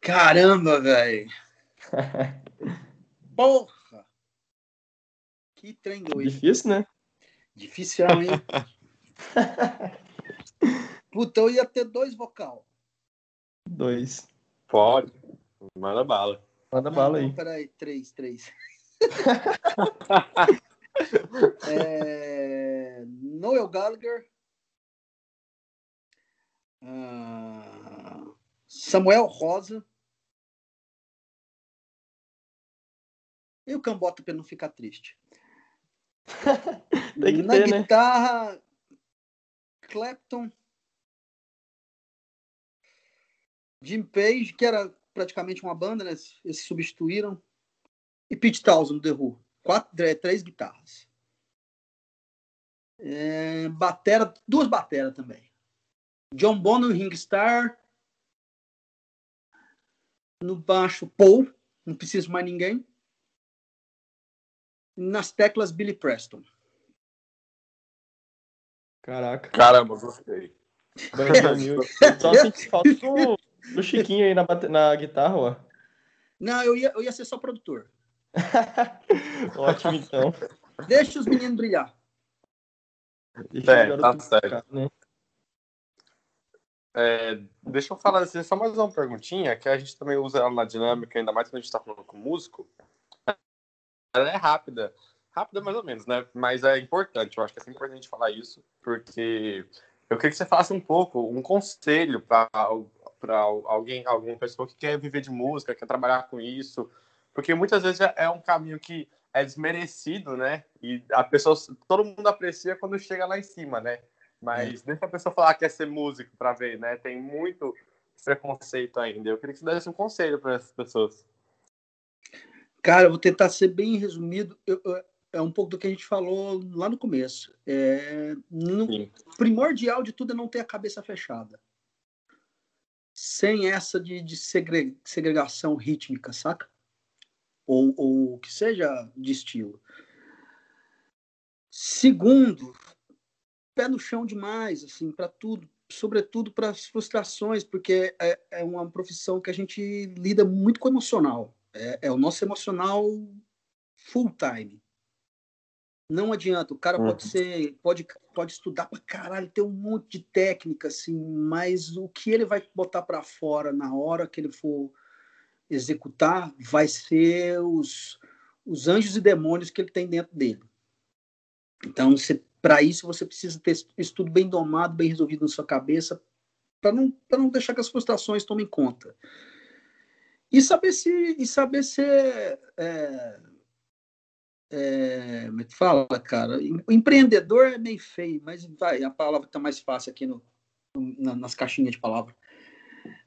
C: Caramba, velho. *laughs* Porra! Que trem doido.
B: Difícil, né?
C: Difícil, hein? *laughs* Puta, eu ia ter dois vocal.
B: Dois.
A: Pode. Manda bala.
B: Manda não, bala aí. Não,
C: peraí, três, três. *laughs* é... Noel Gallagher. Uh... Samuel Rosa. E o Cambota para não ficar triste. *laughs*
B: Tem que
C: Na
B: ter,
C: né? guitarra, né? Clapton, Jim Page, que era praticamente uma banda, né? Eles substituíram. E Pete Townsend The Who. Quatro, é, três guitarras. É, batera, duas bateras também. John Bonham, Ring Star. No baixo, Paul. Não preciso mais ninguém nas teclas Billy Preston.
B: Caraca.
A: Caramba, gostei.
B: Só senti falta do, do Chiquinho aí na, na guitarra, ó.
C: Não, eu ia, eu ia ser só produtor. *laughs*
B: Ótimo, então.
C: Deixa os meninos brilhar.
A: Deixa é, tá certo. né? é, deixa eu falar assim, só mais uma perguntinha, que a gente também usa ela na dinâmica, ainda mais quando a gente está falando com músico ela é rápida. Rápida mais ou menos, né? Mas é importante, eu acho que é sempre importante falar isso, porque eu queria que você faça um pouco, um conselho para alguém, alguma pessoa que quer viver de música, quer trabalhar com isso, porque muitas vezes é um caminho que é desmerecido, né? E a pessoa, todo mundo aprecia quando chega lá em cima, né? Mas é. deixa a pessoa falar que quer ser músico para ver, né? Tem muito preconceito ainda. Eu queria que você desse um conselho para essas pessoas.
C: Cara, eu vou tentar ser bem resumido. Eu, eu, é um pouco do que a gente falou lá no começo. É, no, primordial de tudo é não ter a cabeça fechada. Sem essa de, de segre, segregação rítmica, saca? Ou, ou que seja de estilo. Segundo, pé no chão demais, assim, para tudo, sobretudo para as frustrações, porque é, é uma profissão que a gente lida muito com o emocional. É, é o nosso emocional full time. Não adianta, o cara uhum. pode ser, pode, pode estudar pra caralho, ter um monte de técnica, assim, mas o que ele vai botar para fora na hora que ele for executar vai ser os, os anjos e demônios que ele tem dentro dele. Então, para isso, você precisa ter isso tudo bem domado, bem resolvido na sua cabeça, para não, não deixar que as frustrações tomem conta. E saber se. E saber ser. É, é, como é que fala, cara? O empreendedor é meio feio, mas vai, a palavra está mais fácil aqui no, no, nas caixinhas de palavra.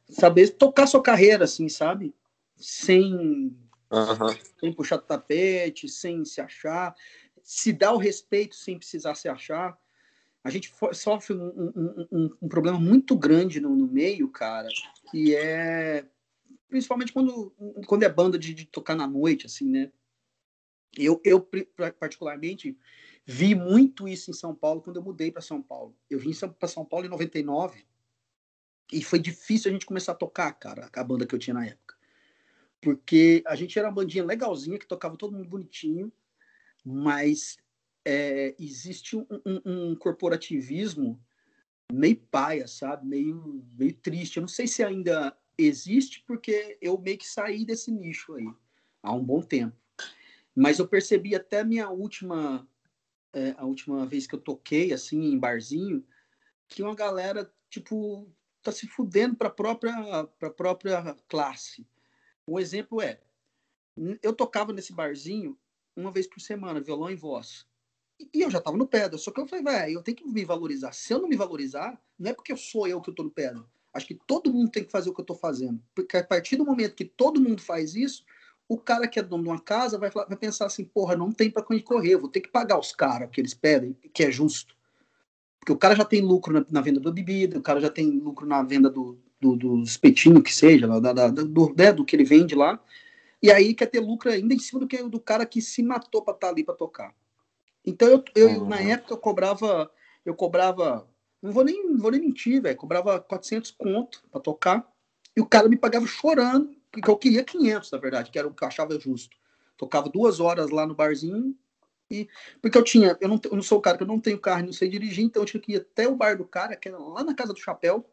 C: Saber tocar sua carreira, assim, sabe? Sem,
A: uhum.
C: sem puxar tapete, sem se achar, se dar o respeito sem precisar se achar. a gente sofre um, um, um, um problema muito grande no, no, meio, cara, que é principalmente quando, quando é banda de, de tocar na noite, assim, né? Eu, eu particularmente vi muito isso em São Paulo quando eu mudei para São Paulo. Eu vim para São Paulo em 99 e foi difícil a gente começar a tocar, cara, a banda que eu tinha na época. Porque a gente era uma bandinha legalzinha que tocava todo mundo bonitinho, mas é, existe um, um, um, corporativismo meio paia, sabe? Meio, meio triste. Eu não sei se ainda existe, porque eu meio que saí desse nicho aí há um bom tempo. Mas eu percebi até minha última, é, a última vez que eu toquei, assim, em barzinho, que uma galera, tipo, tá se fudendo para própria, pra própria classe. Um exemplo é, eu tocava nesse barzinho uma vez por semana, violão e voz. E eu já estava no pedra. Só que eu falei, velho, eu tenho que me valorizar. Se eu não me valorizar, não é porque eu sou eu que eu tô no pedra. Acho que todo mundo tem que fazer o que eu estou fazendo. Porque a partir do momento que todo mundo faz isso, o cara que é dono de uma casa vai, vai pensar assim, porra, não tem para onde correr, vou ter que pagar os caras que eles pedem, que é justo. Porque o cara já tem lucro na, na venda da bebida, o cara já tem lucro na venda do, do, do espetinho que seja, da, da, do, né, do que ele vende lá. E aí quer ter lucro ainda em cima do que do cara que se matou para estar tá ali para tocar. Então eu, eu uhum. na época eu cobrava eu cobrava não vou nem vou nem mentir, velho, cobrava 400 conto para tocar e o cara me pagava chorando porque eu queria 500, na verdade, que era o que eu achava justo. Tocava duas horas lá no barzinho e porque eu tinha, eu não, eu não sou o cara que eu não tenho carro, não sei dirigir, então eu tinha que ir até o bar do cara, que era lá na casa do chapéu.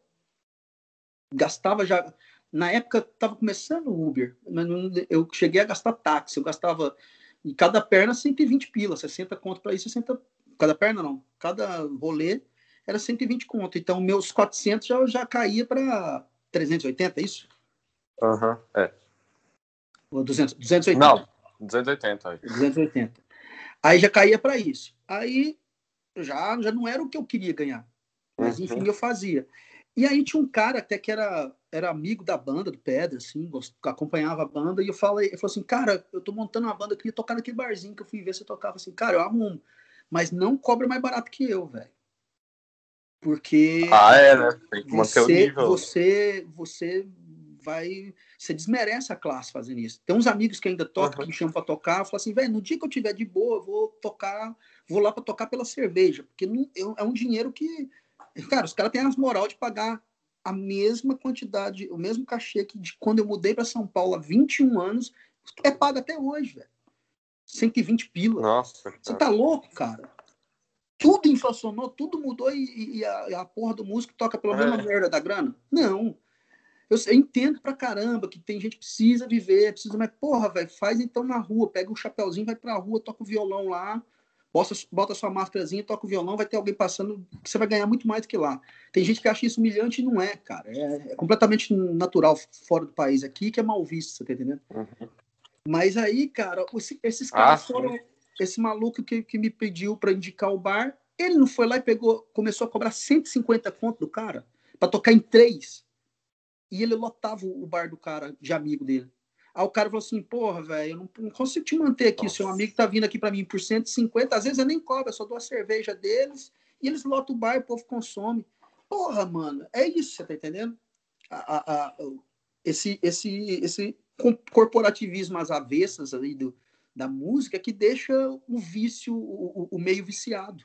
C: Gastava já na época estava começando o Uber, mas eu cheguei a gastar táxi, eu gastava em cada perna 120 pila, 60 conto para ir, 60 cada perna não, cada rolê era 120 conto. Então meus 400 já já caía para 380, é isso?
A: Aham, uhum, é.
C: Ou 200, 280.
A: Não, 280
C: aí. 280. Aí já caía para isso. Aí já já não era o que eu queria ganhar. Mas uhum. enfim, eu fazia. E aí tinha um cara até que era, era amigo da banda, do Pedra, assim, acompanhava a banda, e eu falei, ele falou assim, cara, eu tô montando uma banda, eu queria tocar naquele barzinho que eu fui ver se tocava assim, cara, eu arrumo, mas não cobra mais barato que eu, velho. Porque.
A: Ah, é, né? Tem que manter o nível.
C: Você, você vai. Você desmerece a classe fazendo isso. Tem uns amigos que ainda tocam, uhum. que me chamam pra tocar, eu falo assim, velho, no dia que eu tiver de boa, eu vou tocar, vou lá para tocar pela cerveja, porque não, é um dinheiro que Cara, os caras têm as moral de pagar a mesma quantidade, o mesmo cachê que de quando eu mudei para São Paulo há 21 anos, é pago até hoje, velho. 120 pila.
A: Nossa.
C: Cara. Você tá louco, cara? Tudo inflacionou, tudo mudou e, e, a, a, porra do músico toca pela é. mesma merda da grana? Não. Eu, eu, entendo pra caramba que tem gente que precisa viver, precisa, mas porra, velho, faz então na rua, pega o um chapéuzinho, vai pra rua, toca o violão lá, bota, bota sua máscarazinha, toca o violão, vai ter alguém passando, que você vai ganhar muito mais do que lá. Tem gente que acha isso humilhante e não é, cara. É, é completamente natural fora do país aqui, que é mal visto, você tá entendendo? Uhum. Mas aí, cara, esse, esses caras ah, foram. Esse maluco que, que me pediu para indicar o bar, ele não foi lá e pegou, começou a cobrar 150 conto do cara para tocar em três. E ele lotava o bar do cara, de amigo dele. Aí o cara falou assim, porra, velho, eu não, não, consigo te manter aqui. Nossa. Seu amigo tá vindo aqui para mim por 150, às vezes eu nem cobro, eu só dou a cerveja deles e eles lotam o bar e o povo consome. Porra, mano, é isso, você tá entendendo? A, a, a, esse, esse, esse corporativismo às avessas ali do, da música que deixa o vício, o, o meio viciado.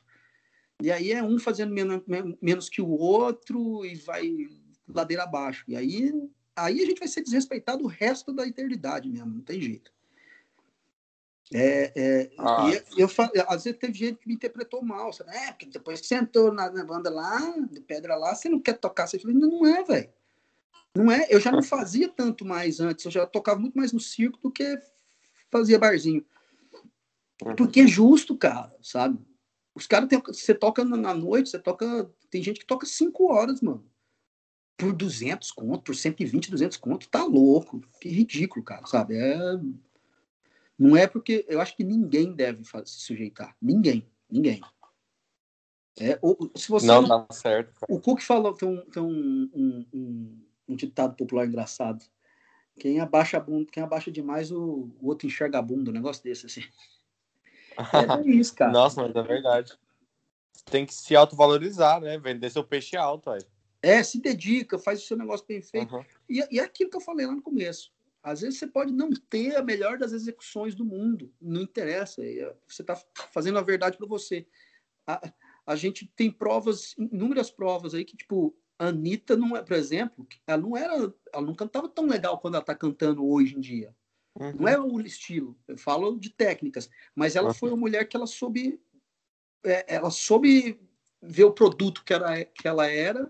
C: E aí é um fazendo menos, menos que o outro e vai ladeira abaixo. E aí aí a gente vai ser desrespeitado o resto da eternidade mesmo, não tem jeito. É, é, ah. eu, eu, às vezes teve gente que me interpretou mal. Sabe? É, porque depois que você entrou na, na, banda lá, de pedra lá, você não quer tocar. Você fala, não é, velho. Não é. Eu já não *laughs* fazia tanto mais antes. Eu já tocava muito mais no circo do que fazia barzinho. Uhum. Porque é justo, cara, sabe? Os caras tem. Você toca na noite, você toca. Tem gente que toca cinco horas, mano por 200 conto, por 120, 200 conto, tá louco. Que ridículo, cara, sabe? É... Não é porque eu acho que ninguém deve se sujeitar. Ninguém, ninguém. É, ou, se você
A: não, não tá certo. Cara.
C: O Cook falou, tem, um, tem um, um, um, um, ditado popular engraçado. Quem abaixa a bunda, quem abaixa demais, o, o outro enxerga a bunda, um negócio desse, assim.
A: É, *laughs* isso, cara. Nossa, mas é verdade. tem que se autovalorizar, né? Vender seu peixe alto, aí.
C: É, se dedica, faz o seu negócio bem feito. Uhum. E, e é aquilo que eu falei lá no começo. Às vezes você pode não ter a melhor das execuções do mundo, não interessa. É, você está fazendo a verdade para você. A, a gente tem provas, inúmeras provas aí que, tipo, a Anitta não é, por exemplo, ela não era, ela não cantava tão legal quando ela está cantando hoje em dia. Uhum. Não é o estilo, eu falo de técnicas, mas ela uhum. foi uma mulher que ela soube, é, ela soube ver o produto que ela, que ela era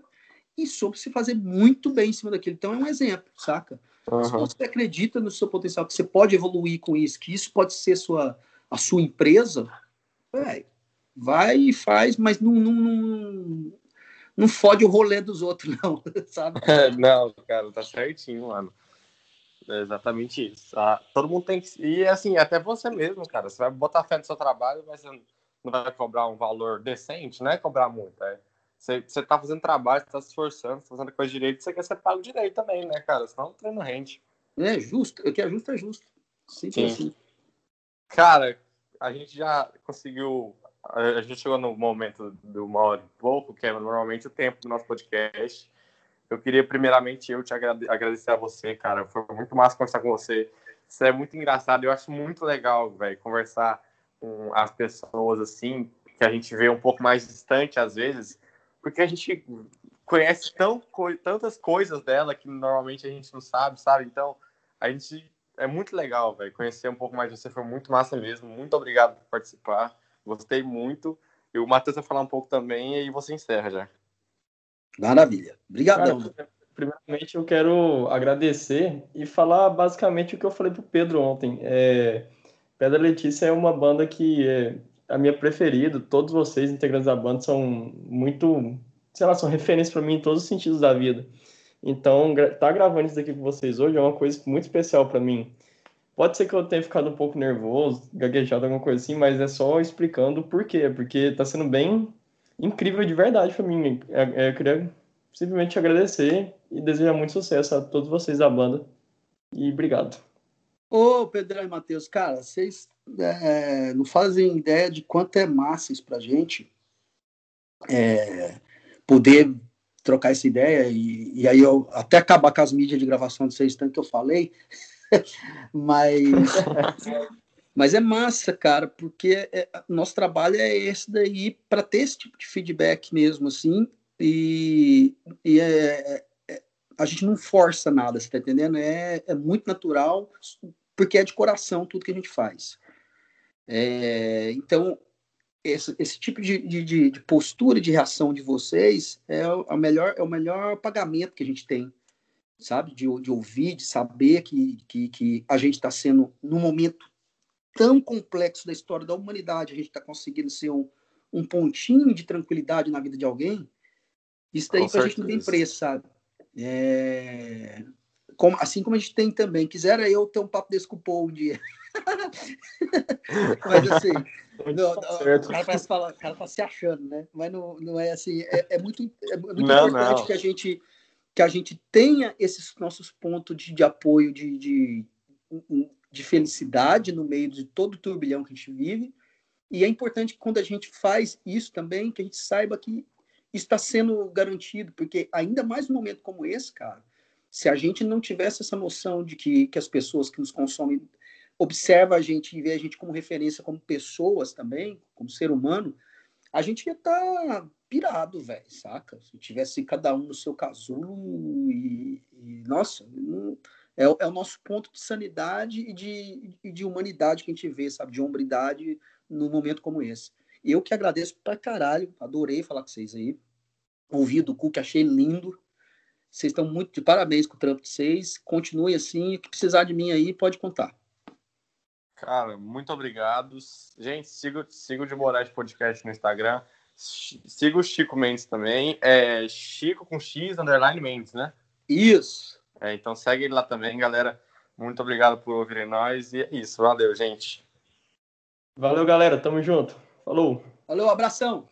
C: e soube se fazer muito bem em cima daquilo. Então é um exemplo, saca? Uhum. Se você acredita no seu potencial, que você pode evoluir com isso, que isso pode ser sua, a sua empresa, véio, vai e faz, mas não, não, não, não fode o rolê dos outros, *laughs* não, sabe? *laughs*
A: não, cara, tá certinho, mano. É exatamente isso. Ah, todo mundo tem que. E assim, até você mesmo, cara. Você vai botar fé no seu trabalho, mas você não vai cobrar um valor decente, não é cobrar muito. É você, você tá fazendo trabalho, você tá se esforçando, tá fazendo coisa direito, você quer ser pago direito também, né, cara? Senão o treino rende.
C: É justo, o que é justo é justo. Sim. assim.
A: Cara, a gente já conseguiu. A gente chegou no momento do uma hora e pouco, que é normalmente o tempo do nosso podcast. Eu queria, primeiramente, eu te agradecer a você, cara. Foi muito massa conversar com você. Você é muito engraçado. Eu acho muito legal, velho, conversar com as pessoas assim, que a gente vê um pouco mais distante às vezes, porque a gente conhece tão, tantas coisas dela que normalmente a gente não sabe, sabe? Então, a gente é muito legal, velho, conhecer um pouco mais de você, foi muito massa mesmo. Muito obrigado por participar. Gostei muito. E o Matheus vai falar um pouco também e aí você encerra já.
C: Maravilha. Obrigadão.
B: primeiramente, eu quero agradecer e falar basicamente o que eu falei pro Pedro ontem. É, Pedra Letícia é uma banda que é, a minha preferida. Todos vocês, integrantes da banda, são muito, sei lá, são referências para mim em todos os sentidos da vida. Então, tá gravando isso daqui com vocês hoje é uma coisa muito especial para mim. Pode ser que eu tenha ficado um pouco nervoso, gaguejado, alguma coisa assim, mas é só explicando o porquê. Porque tá sendo bem incrível de verdade para mim. É, é, eu queria simplesmente agradecer e desejar muito sucesso a todos vocês da banda. E obrigado.
C: Ô, Pedro e Matheus, cara, vocês é, não fazem ideia de quanto é massa isso pra gente é, poder trocar essa ideia e, e, aí eu até acabar com as mídias de gravação de vocês, tanto que eu falei, mas *laughs* mas é massa, cara, porque é, nosso trabalho é esse daí para ter esse tipo de feedback mesmo, assim, e, e é, é, a gente não força nada, você tá entendendo? É, é muito natural, porque é de coração tudo que a gente faz. É, então, esse, esse tipo de, de, de, postura de reação de vocês é o, melhor, é o melhor pagamento que a gente tem, sabe? De, de ouvir, de saber que, que, que a gente está sendo, num momento tão complexo da história da humanidade, a gente está conseguindo ser um, um pontinho de tranquilidade na vida de alguém. Isso daí para a gente não tem preço, sabe? É, como, assim como a gente tem também. Quisera eu ter um papo desse com o Paul um dia. *laughs* Mas assim, não, não, o cara parece falar, o cara tá se achando, né? Mas não, não é assim. É, é muito, é muito não, importante que a gente que a gente tenha esses nossos pontos de, de apoio, de, de, de felicidade no meio de todo o turbilhão que a gente vive. E é importante que quando a gente faz isso também, que a gente saiba que está sendo garantido, porque ainda mais num momento como esse, cara, se a gente não tivesse essa noção de que, que as pessoas que nos consomem observam a gente e vê a gente como referência como pessoas também, como ser humano, a gente ia estar tá pirado, velho, saca? Se tivesse cada um no seu casulo e, e nossa, é, é, o nosso ponto de sanidade e de, e de humanidade que a gente vê, sabe? De hombridade num momento como esse. Eu que agradeço pra caralho, adorei falar com vocês aí. Ouvi do cu que achei lindo, vocês estão muito de parabéns com o trampo de vocês. Continue assim. O que precisar de mim aí, pode contar.
A: Cara, muito obrigado. Gente, siga, siga o de Moraes Podcast no Instagram. Siga o Chico Mendes também. É Chico com X, underline Mendes, né?
C: Isso.
A: É, então segue ele lá também, galera. Muito obrigado por ouvirem nós. E é isso. Valeu, gente.
B: Valeu, galera. Tamo junto. Falou.
C: Valeu, abração.